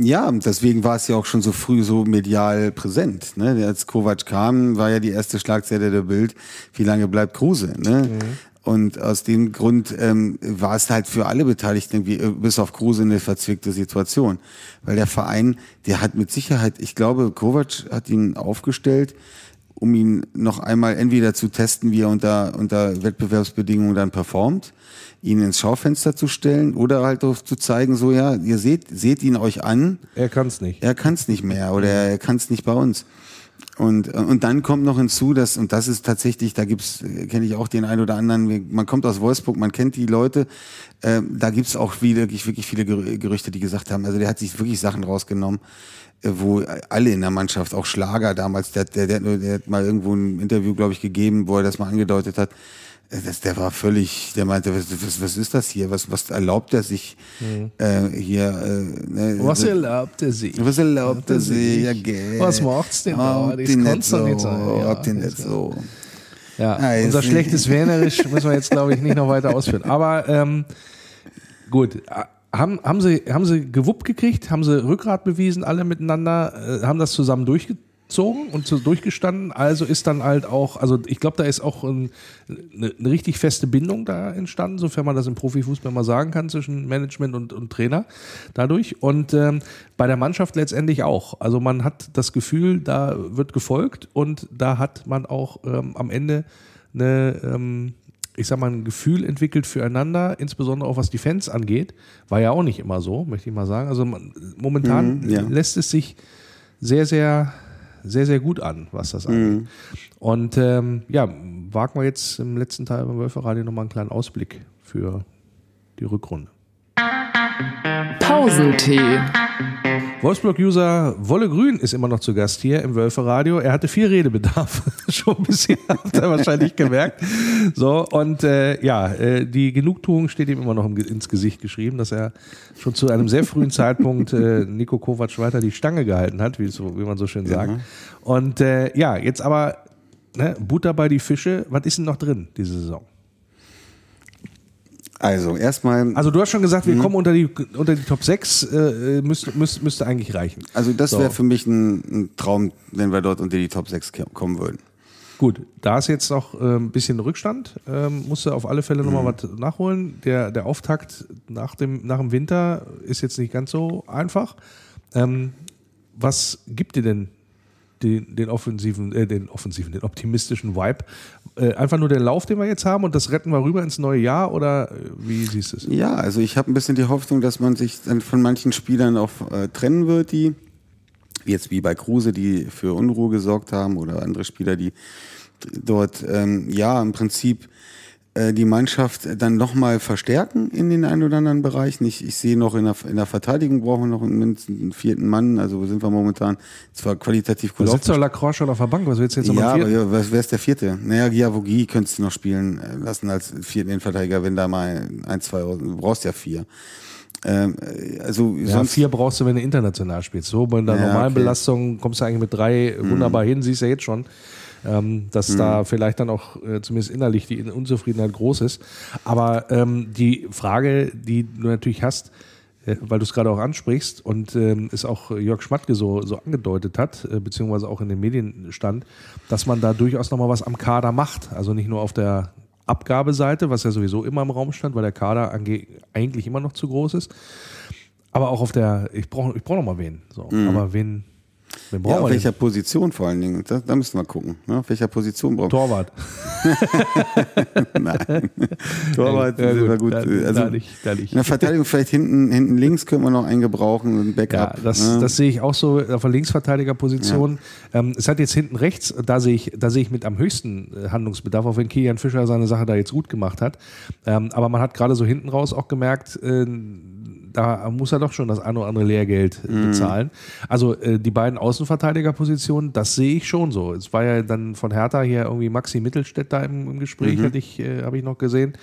Ja, deswegen war es ja auch schon so früh so medial präsent. Ne? Als Kovac kam, war ja die erste Schlagzeile der Bild, wie lange bleibt Kruse? Ne? Mhm. Und aus dem Grund ähm, war es halt für alle Beteiligten irgendwie, äh, bis auf Kruse eine verzwickte Situation. Weil der Verein, der hat mit Sicherheit, ich glaube, Kovac hat ihn aufgestellt, um ihn noch einmal entweder zu testen, wie er unter, unter Wettbewerbsbedingungen dann performt, ihn ins Schaufenster zu stellen oder halt auch zu zeigen, so ja, ihr seht, seht ihn euch an. Er kann es nicht. Er kann es nicht mehr oder er kann es nicht bei uns. Und, und dann kommt noch hinzu, dass, und das ist tatsächlich, da gibt's, kenne ich auch den einen oder anderen, man kommt aus Wolfsburg, man kennt die Leute, äh, da gibt's auch wirklich, wirklich viele Gerüchte, die gesagt haben, also der hat sich wirklich Sachen rausgenommen, äh, wo alle in der Mannschaft, auch Schlager damals, der, der, der, der hat mal irgendwo ein Interview, glaube ich, gegeben, wo er das mal angedeutet hat, das, der war völlig, der meinte, was, was, was ist das hier? Was, was erlaubt er sich mhm. äh, hier? Äh, ne, was erlaubt er sich? Was erlaubt er sich? Ja, gell. Was macht's denn da? Das kann's doch nicht sein. Ja, den nicht so. Ja, ja unser schlechtes Wernerisch müssen wir jetzt, glaube ich, nicht noch weiter ausführen. Aber ähm, gut, haben, haben, sie, haben sie gewuppt gekriegt? Haben sie Rückgrat bewiesen, alle miteinander? Äh, haben das zusammen durchgezogen? Durchgezogen und so durchgestanden. Also ist dann halt auch, also ich glaube, da ist auch ein, eine, eine, richtig feste Bindung da entstanden, sofern man das im Profifußball mal sagen kann, zwischen Management und, und Trainer dadurch. Und ähm, bei der Mannschaft letztendlich auch. Also man hat das Gefühl, da wird gefolgt und da hat man auch ähm, am Ende eine, ähm, ich sag mal, ein Gefühl entwickelt füreinander, insbesondere auch was die Fans angeht. War ja auch nicht immer so, möchte ich mal sagen. Also man, momentan mhm, ja. lässt es sich sehr, sehr sehr, sehr gut an, was das angeht. Mhm. Und ähm, ja, wagen wir jetzt im letzten Teil beim Wölferradio nochmal einen kleinen Ausblick für die Rückrunde. Pausentee. Wolfsburg-User Wolle Grün ist immer noch zu Gast hier im Wölferadio. Er hatte viel Redebedarf, <laughs> schon ein bisschen, habt ihr wahrscheinlich gemerkt. So, und äh, ja, äh, die Genugtuung steht ihm immer noch ins Gesicht geschrieben, dass er schon zu einem sehr frühen Zeitpunkt äh, Nico Kovac weiter die Stange gehalten hat, wie, so, wie man so schön sagt. Ja. Und äh, ja, jetzt aber ne, Butter bei die Fische. Was ist denn noch drin diese Saison? Also erstmal. Also du hast schon gesagt, wir mh. kommen unter die unter die Top 6, äh, müsste, müsste, müsste eigentlich reichen. Also das so. wäre für mich ein, ein, Traum, wenn wir dort unter die Top 6 kommen würden. Gut, da ist jetzt noch äh, ein bisschen Rückstand. Ähm, musste auf alle Fälle nochmal was nachholen. Der, der Auftakt nach dem, nach dem Winter ist jetzt nicht ganz so einfach. Ähm, was gibt dir denn den, den offensiven, äh, den offensiven, den optimistischen Vibe? Äh, einfach nur der Lauf, den wir jetzt haben und das retten wir rüber ins neue Jahr oder äh, wie siehst du es? Ja, also ich habe ein bisschen die Hoffnung, dass man sich dann von manchen Spielern auch äh, trennen wird, die jetzt wie bei Kruse, die für Unruhe gesorgt haben oder andere Spieler, die dort ähm, ja im Prinzip die Mannschaft dann nochmal verstärken in den einen oder anderen Bereichen. Ich, ich sehe noch in der, in der Verteidigung brauchen wir noch mindestens einen vierten Mann. Also sind wir momentan zwar qualitativ gut Da sitzt doch Lacroix schon auf der Bank. Was willst du jetzt nochmal ja, aber was- wer ist der vierte? Naja, Giavogi könntest du noch spielen äh, lassen als vierten Innenverteidiger, wenn da mal ein, zwei, du brauchst ja vier. Ähm, äh, also Ja, sonst vier brauchst du, wenn du international spielst. So bei der Ja, normalen okay. Mhm. Belastung kommst du eigentlich mit drei wunderbar hin, siehst du ja jetzt schon. Ähm, dass da vielleicht dann auch äh, zumindest innerlich die Unzufriedenheit groß ist. Aber ähm, die Frage, die du natürlich hast, äh, weil du es gerade auch ansprichst und ähm, es auch Jörg Schmatke so, so angedeutet hat, äh, beziehungsweise auch in den Medien stand, dass man da durchaus nochmal was am Kader macht. Also nicht nur auf der Abgabeseite, was ja sowieso immer im Raum stand, weil der Kader eigentlich immer noch zu groß ist. Aber auch auf der, ich brauche ich brauch noch mal wen. So. Aber wen, wen ja, auf welcher denn? Position vor allen Dingen. Da, da müssen wir gucken. Ne? Auf welcher Position brauchen wir? Torwart. <laughs> <laughs> Torwart Ja, gut, gut. da- also da nicht, da nicht. In der Verteidigung vielleicht hinten, hinten links können wir noch einen gebrauchen, ein Ja, Backup. das, ne? das sehe ich auch so auf der Linksverteidigerposition. Ähm, es hat jetzt hinten rechts, da sehe ich, da sehe ich mit am höchsten äh, Handlungsbedarf, auch wenn Kilian Fischer seine Sache da jetzt gut gemacht hat. Ähm, aber man hat gerade so hinten raus auch gemerkt, äh, da muss er doch schon das eine oder andere Lehrgeld äh, bezahlen. Also äh, die beiden Außenverteidigerpositionen, das sehe ich schon so. Es war ja dann von Hertha hier irgendwie Maxi Mittelstädt da im, im Gespräch, ich, äh, habe ich noch gesehen.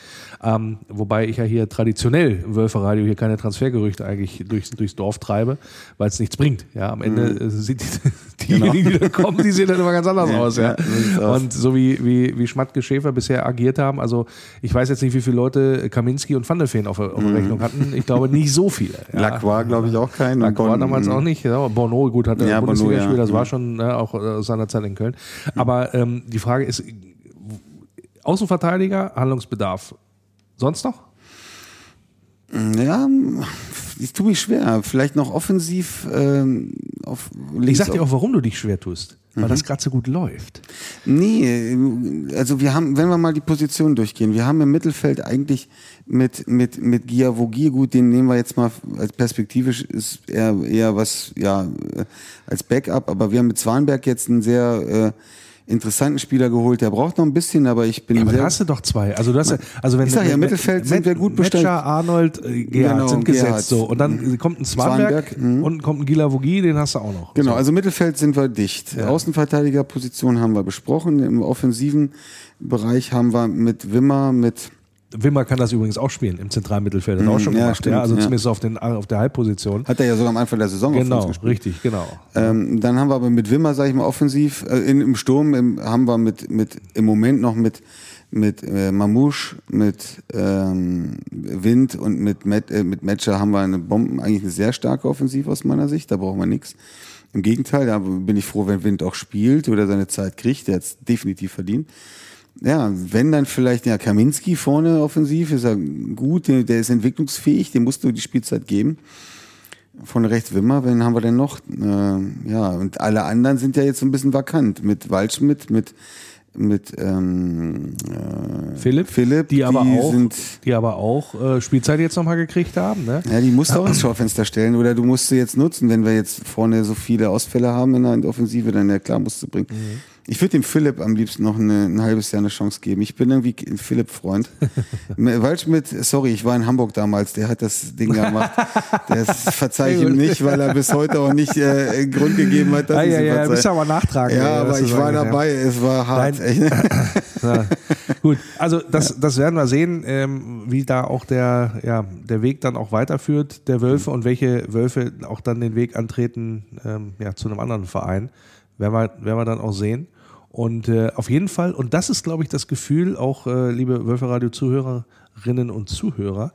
Ähm, wobei ich ja hier traditionell im Wölferradio hier keine Transfergerüchte eigentlich durchs, durchs Dorf treibe, weil es nichts bringt. Ja, am Ende äh, sind die, <laughs> diejenigen, die da kommen, die sehen dann immer ganz anders aus. Ja. Und so wie, wie, wie Schmatke Schäfer bisher agiert haben, also ich weiß jetzt nicht, wie viele Leute Kaminski und Van der Feen auf, der- auf der Rechnung hatten. Ich glaube nicht <laughs> so viele. Ja. Lacroix, glaube ich, auch kein. Lacroix Bonn- damals auch nicht. Ja, Bono, gut, hat er Ja, ja, Bono, Bundesliga gespielt, ja. das war schon ne, auch äh, aus seiner Zeit in Köln. Aber ähm, die Frage ist, Außenverteidiger, Handlungsbedarf. Sonst noch? Ja, ich tue mich schwer. Vielleicht noch offensiv ähm, auf links. Ich sag dir auch, warum du dich schwer tust. Weil das gerade so gut läuft. Nee, also wir haben, wenn wir mal die Position durchgehen, wir haben im Mittelfeld eigentlich mit, mit, mit Giavogi, gut, den nehmen wir jetzt mal als perspektivisch, ist eher, eher was, ja, äh, als Backup, aber wir haben mit Zwanberg jetzt einen sehr äh, interessanten Spieler geholt, der braucht noch ein bisschen, aber ich bin Ja, aber sehr, da hast du doch zwei. Also du hast ja, also wenn Ich sag ja, Mittelfeld sind wir gut bestellt. Metscher, Arnold, äh, Gerhard Genau, sind gesetzt Gerhard. so. Und dann kommt ein Zwanberg, mhm. und kommt ein Gilavogi, den hast du auch noch. Genau, So. also Mittelfeld sind wir dicht. Außenverteidigerposition haben wir besprochen. Im offensiven Bereich haben wir mit Wimmer, mit Wimmer kann das übrigens auch spielen im Zentralmittelfeld. Hat er auch schon ja, gemacht. stimmt, ja, also ja. zumindest auf, den, auf der Halbposition. hat er ja sogar am Anfang der Saison Genau, richtig, genau. Ähm, dann haben wir aber mit Wimmer, sage ich mal, offensiv, äh, in, im Sturm im, haben wir mit, mit im Moment noch mit mit äh, Mamouche, mit ähm, Wind und mit Met, äh, mit Metscher haben wir eine Bomben, eigentlich eine sehr starke Offensive aus meiner Sicht. Da brauchen wir nichts. Im Gegenteil, da bin ich froh, wenn Wind auch spielt oder seine Zeit kriegt. Der hat es definitiv verdient. Ja, wenn dann vielleicht, ja, Kaminski vorne offensiv ist er gut, der, der ist entwicklungsfähig, dem musst du die Spielzeit geben. Von rechts Wimmer, wen haben wir denn noch? Äh, ja, und alle anderen sind ja jetzt so ein bisschen vakant. Mit Waldschmidt, mit, mit ähm, äh, Philipp, Philipp, die aber auch, sind, die aber auch äh, Spielzeit jetzt nochmal gekriegt haben. Ne? ja, die musst du <clears throat> auch ins Schaufenster stellen oder du musst sie jetzt nutzen, wenn wir jetzt vorne so viele Ausfälle haben in der Offensive, dann ja klar musst du bringen. Mhm. Ich würde dem Philipp am liebsten noch eine, ein halbes Jahr eine Chance geben. Ich bin irgendwie ein Philipp-Freund. <laughs> Waldschmidt, sorry, ich war in Hamburg damals, der hat das Ding gemacht. <laughs> Das verzeihe ich ihm nicht, weil er bis heute auch nicht äh, Grund gegeben hat, dass Ah, ich ja, ihm ja, bist aber nachtragen. Ja, aber ich war sagst, ja. dabei, es war hart. <laughs> Ja. Gut, also das, das werden wir sehen, ähm, wie da auch der, ja, der Weg dann auch weiterführt, der Wölfe und welche Wölfe auch dann den Weg antreten ähm, ja, zu einem anderen Verein. Werden wir, werden wir dann auch sehen. Und äh, auf jeden Fall, und das ist, glaube ich, das Gefühl, auch äh, liebe Wölferadio-Zuhörerinnen und Zuhörer,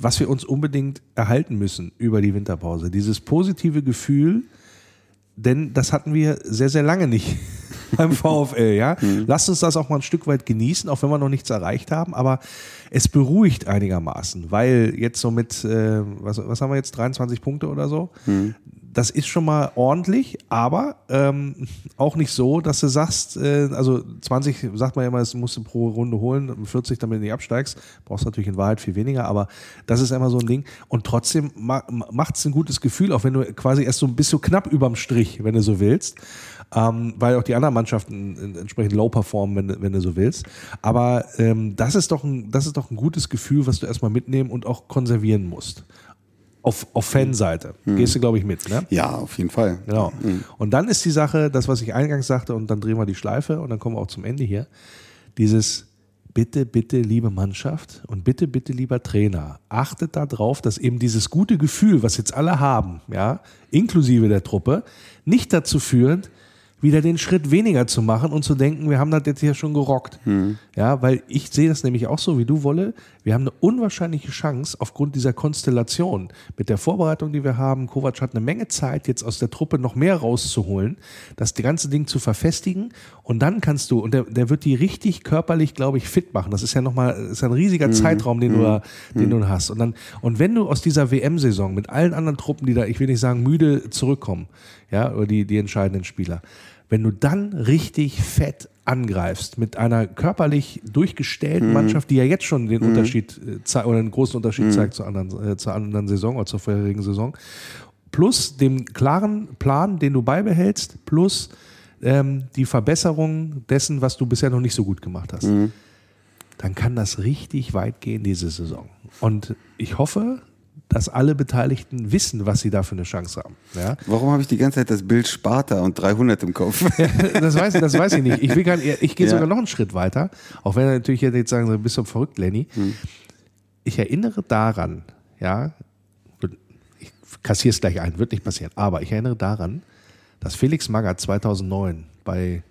was wir uns unbedingt erhalten müssen über die Winterpause. Dieses positive Gefühl, denn das hatten wir sehr, sehr lange nicht. <laughs> beim <laughs> VfL, ja. Lasst uns das auch mal ein Stück weit genießen, auch wenn wir noch nichts erreicht haben, aber es beruhigt einigermaßen, weil jetzt so mit, äh, was, was haben wir jetzt, 23 Punkte oder so? Das ist schon mal ordentlich, aber ähm, auch nicht so, dass du sagst, äh, also 20 sagt man ja immer, das musst du pro Runde holen, 40 damit du nicht absteigst, brauchst natürlich in Wahrheit viel weniger, aber das ist immer so ein Ding. Und trotzdem ma macht es ein gutes Gefühl, auch wenn du quasi erst so ein bisschen knapp überm Strich, wenn du so willst. Ähm, weil auch die anderen Mannschaften entsprechend low performen, wenn, du- wenn du so willst. Aber ähm, das, ist doch ein, das ist doch ein gutes Gefühl, was du erstmal mitnehmen und auch konservieren musst. Auf, auf Fanseite. Gehst du, glaube ich, mit, ne? Ja, auf jeden Fall. Genau. Und dann ist die Sache, das, was ich eingangs sagte, und dann drehen wir die Schleife und dann kommen wir auch zum Ende hier. Dieses bitte, bitte, liebe Mannschaft und bitte, bitte, lieber Trainer, achtet darauf, dass eben dieses gute Gefühl, was jetzt alle haben, ja, inklusive der Truppe, nicht dazu führt, wieder den Schritt weniger zu machen und zu denken, wir haben das jetzt hier schon gerockt. Ja, weil ich sehe das nämlich auch so wie du, Wolle. Wir haben eine unwahrscheinliche Chance aufgrund dieser Konstellation mit der Vorbereitung, die wir haben. Kovac hat eine Menge Zeit, jetzt aus der Truppe noch mehr rauszuholen, das ganze Ding zu verfestigen und dann kannst du, und der, der wird die richtig körperlich, glaube ich, fit machen. Das ist ja nochmal, ist ja ein riesiger Zeitraum, den du da, den du hast. Und dann, und wenn du aus dieser WM-Saison mit allen anderen Truppen, die da, ich will nicht sagen, müde zurückkommen, ja, oder die, die entscheidenden Spieler, wenn du dann richtig fett angreifst mit einer körperlich durchgestellten Mannschaft, die ja jetzt schon den Unterschied äh, oder einen großen Unterschied zeigt zur anderen, äh, zur anderen Saison oder zur vorherigen Saison, plus dem klaren Plan, den du beibehältst, plus ähm, die Verbesserung dessen, was du bisher noch nicht so gut gemacht hast, dann kann das richtig weit gehen diese Saison. Und ich hoffe, dass alle Beteiligten wissen, was sie da für eine Chance haben. Ja? Warum habe ich die ganze Zeit das Bild Sparta und 300 im Kopf? <laughs> das, weiß, das weiß ich nicht. Ich, gar ich gehe Ja. sogar noch einen Schritt weiter, auch wenn er natürlich jetzt sagen, du bist so verrückt, Lenny. Ich erinnere daran, ja, ich kassiere es gleich ein, wird nicht passieren, aber ich erinnere daran, dass Felix Magath 2009 bei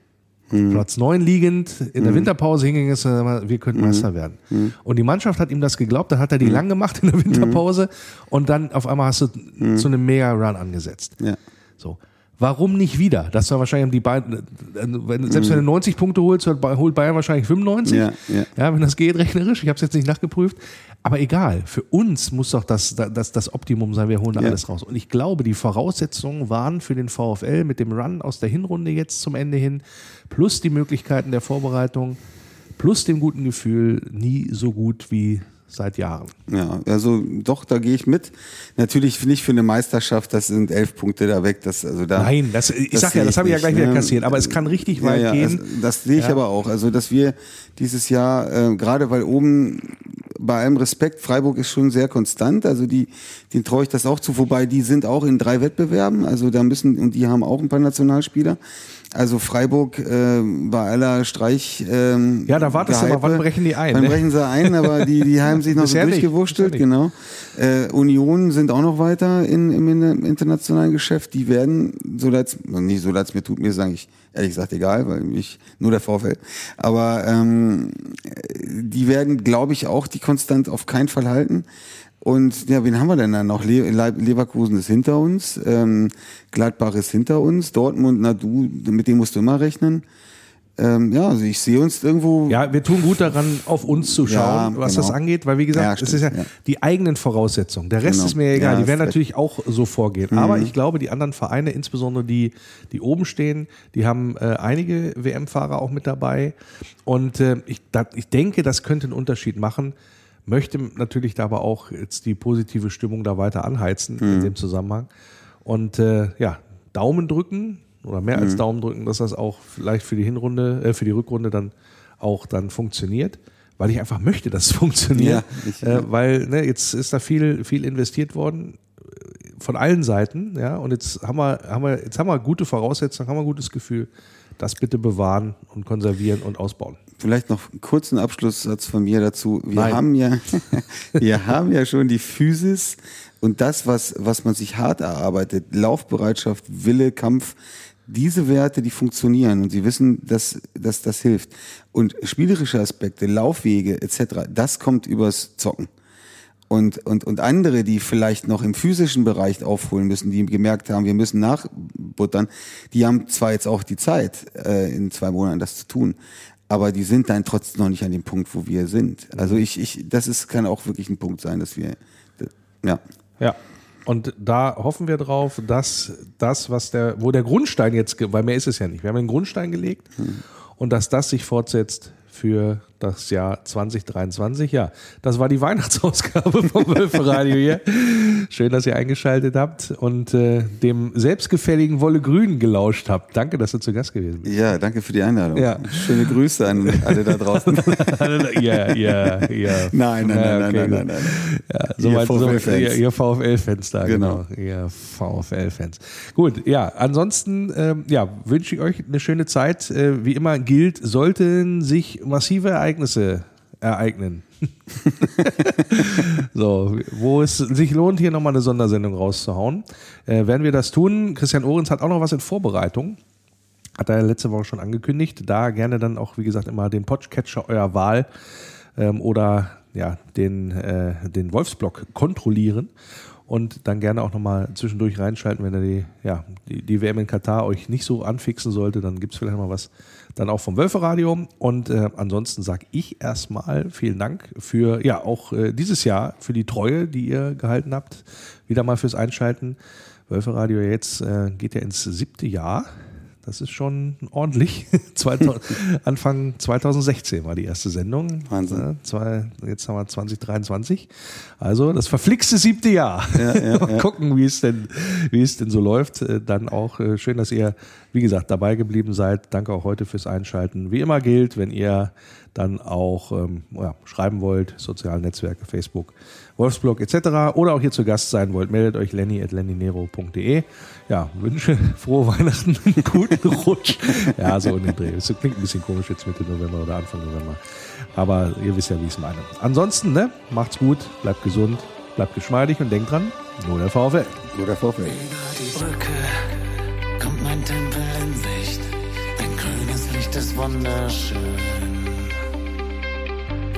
Platz 9 liegend. In der Winterpause hinging ist, äh, wir könnten Meister werden. Und die Mannschaft hat ihm das geglaubt, dann hat er die lang gemacht in der Winterpause. Und dann auf einmal hast du zu einem Mega-Run angesetzt. ja. So. Warum nicht wieder? Das war wahrscheinlich die beiden, selbst wenn du 90 Punkte holst, holt Bay- holt Bayern wahrscheinlich 95. Ja, ja. wenn das geht, rechnerisch. Ich habe es jetzt nicht nachgeprüft. Aber egal, für uns muss doch das, das, das Optimum sein, wir holen da Ja. alles raus. Und ich glaube, die Voraussetzungen waren für den VfL mit dem Run aus der Hinrunde jetzt zum Ende hin, plus die Möglichkeiten der Vorbereitung, plus dem guten Gefühl, nie so gut wie seit Jahren. Ja, also doch, da gehe ich mit. Natürlich nicht für eine Meisterschaft, das sind elf Punkte da weg. Das, also da, Nein, das, ich das sag ja, das habe ich ja gleich wieder ne? kassiert, aber es kann richtig weit ja, gehen. Also, das sehe ich Ja. aber auch. Also, dass wir dieses Jahr, äh, gerade weil oben bei allem Respekt, Freiburg ist schon sehr konstant. Also die, den traue ich das auch zu. Wobei die sind auch in drei Wettbewerben. Also da müssen, und die haben auch ein paar Nationalspieler. Also Freiburg äh, bei aller Streich. Ähm, Ja, da wartest du mal, wann brechen die ein, Wann ne? brechen sie ein, aber die, die haben sich <laughs> noch so durchgewurschtelt, genau. Äh, Union sind auch noch weiter in, im, internationalen Geschäft. Die werden, so leid's, nicht so leid's mir tut, mir sage ich ehrlich gesagt egal, weil mich nur der Vorfeld. Aber ähm, die werden, glaube ich, auch die konstant auf keinen Fall halten. Und ja, wen haben wir denn dann noch? Le Le Leverkusen ist hinter uns, ähm, Gladbach ist hinter uns, Dortmund, na du, mit dem musst du immer rechnen. Ähm, ja, also ich sehe uns irgendwo. Ja, wir tun gut daran, auf uns zu schauen, Ja, was genau. das angeht, weil wie gesagt, Ja, es stimmt, ist ja, ja. die eigenen Voraussetzungen. Der Rest Genau. ist mir egal. Die werden natürlich auch so vorgehen. Aber ich glaube, die anderen Vereine, insbesondere die, die oben stehen, die haben äh, einige WM-Fahrer auch mit dabei. Und äh, ich, da, ich denke, das könnte einen Unterschied machen. Möchte natürlich da aber auch jetzt die positive Stimmung da weiter anheizen in dem Zusammenhang. Und äh, ja, Daumen drücken oder mehr Mhm. als Daumen drücken, dass das auch vielleicht für die Hinrunde, äh, für die Rückrunde dann auch dann funktioniert, weil ich einfach möchte, dass es funktioniert, Ja, ich- äh, weil ne, jetzt ist da viel viel investiert worden äh, von allen Seiten, ja, und jetzt haben wir haben wir jetzt haben wir gute Voraussetzungen, haben wir ein gutes Gefühl, das bitte bewahren und konservieren und ausbauen. Vielleicht noch einen kurzen Abschlusssatz von mir dazu. Wir Nein. haben ja, <laughs> wir haben ja schon die Physis und das, was, was man sich hart erarbeitet, Laufbereitschaft, Wille, Kampf, diese Werte, die funktionieren und sie wissen, dass, dass das hilft. Und spielerische Aspekte, Laufwege etc., das kommt übers Zocken. Und, und, und andere, die vielleicht noch im physischen Bereich aufholen müssen, die gemerkt haben, wir müssen nachbuttern, die haben zwar jetzt auch die Zeit, äh, in zwei Monaten das zu tun, aber die sind dann trotzdem noch nicht an dem Punkt, wo wir sind. Also ich, ich, das ist, kann auch wirklich ein Punkt sein, dass wir, ja. Ja. Und da hoffen wir drauf, dass das, was der, wo der Grundstein jetzt, weil mehr ist es ja nicht, wir haben den Grundstein gelegt hm. und dass das sich fortsetzt für das Jahr 2023. Ja, das war die Weihnachtsausgabe vom <laughs> Wölferadio hier. Schön, dass ihr eingeschaltet habt und äh, dem selbstgefälligen Wolle Grün gelauscht habt. Danke, dass du zu Gast gewesen bist. Ja, danke für die Einladung. Ja. Schöne Grüße an alle da draußen. <laughs> ja, ja, ja. Nein, nein, nein, okay, nein, nein, nein, nein. Ja, so ihr VfL-Fans. Ihr, VfL-Fans da, genau. genau. Ihr VfL-Fans. Gut, ja, ansonsten ähm, ja, wünsche ich euch eine schöne Zeit. Äh, wie immer gilt, sollten sich massive Ereignisse ereignen. <laughs> so, wo es sich lohnt, hier nochmal eine Sondersendung rauszuhauen, äh, werden wir das tun. Christian Ohrens hat auch noch was in Vorbereitung. Hat er letzte Woche schon angekündigt. Da gerne dann auch, wie gesagt, immer den Podcatcher eurer Wahl ähm, oder ja, den, äh, den Wolfsblock kontrollieren und dann gerne auch nochmal zwischendurch reinschalten, wenn er die, ja, die, die WM in Katar euch nicht so anfixen sollte, dann gibt es vielleicht mal was dann auch vom Wölferadio. Und äh, ansonsten sage ich erstmal vielen Dank für, ja, auch äh, dieses Jahr für die Treue, die ihr gehalten habt. Wieder mal fürs Einschalten. Wölferadio jetzt äh, geht ja ins siebte Jahr. Das ist schon ordentlich. <laughs> <laughs> Anfang 2016 war die erste Sendung. Wahnsinn. Ja, jetzt haben wir 2023. Also das verflixte siebte Jahr. Ja, <laughs> ja, Mal gucken, wie es denn, wie es denn so läuft. Äh, dann auch äh, schön, dass ihr, wie gesagt, dabei geblieben seid. Danke auch heute fürs Einschalten. Wie immer gilt, wenn ihr dann auch ähm, ja, schreiben wollt, soziale Netzwerke, Facebook, Wolfsblog etc. oder auch hier zu Gast sein wollt, meldet euch lenny at lennynero.de. Ja, wünsche <laughs> frohe Weihnachten, <laughs> einen guten Rutsch. Ja, so in den Dreh. Das klingt ein bisschen komisch jetzt Mitte November oder Anfang November. Aber ihr wisst ja, wie ich es meine. Ansonsten, ne, macht's gut, bleibt gesund, bleibt geschmeidig und denkt dran, nur der VfL. Nur der VfL. Über die Brücke kommt mein Tempel in Sicht. Dein grünes Licht ist wunderschön.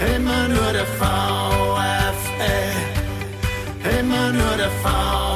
Immer nur der VfL. Immer nur der VfL.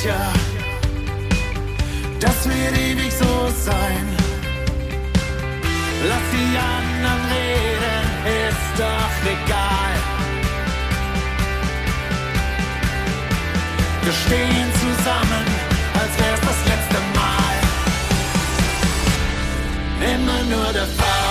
Sicher, das wird ewig so sein. Lass die anderen reden, ist doch egal. Wir stehen zusammen, als wär's das letzte Mal. Immer nur der VfL.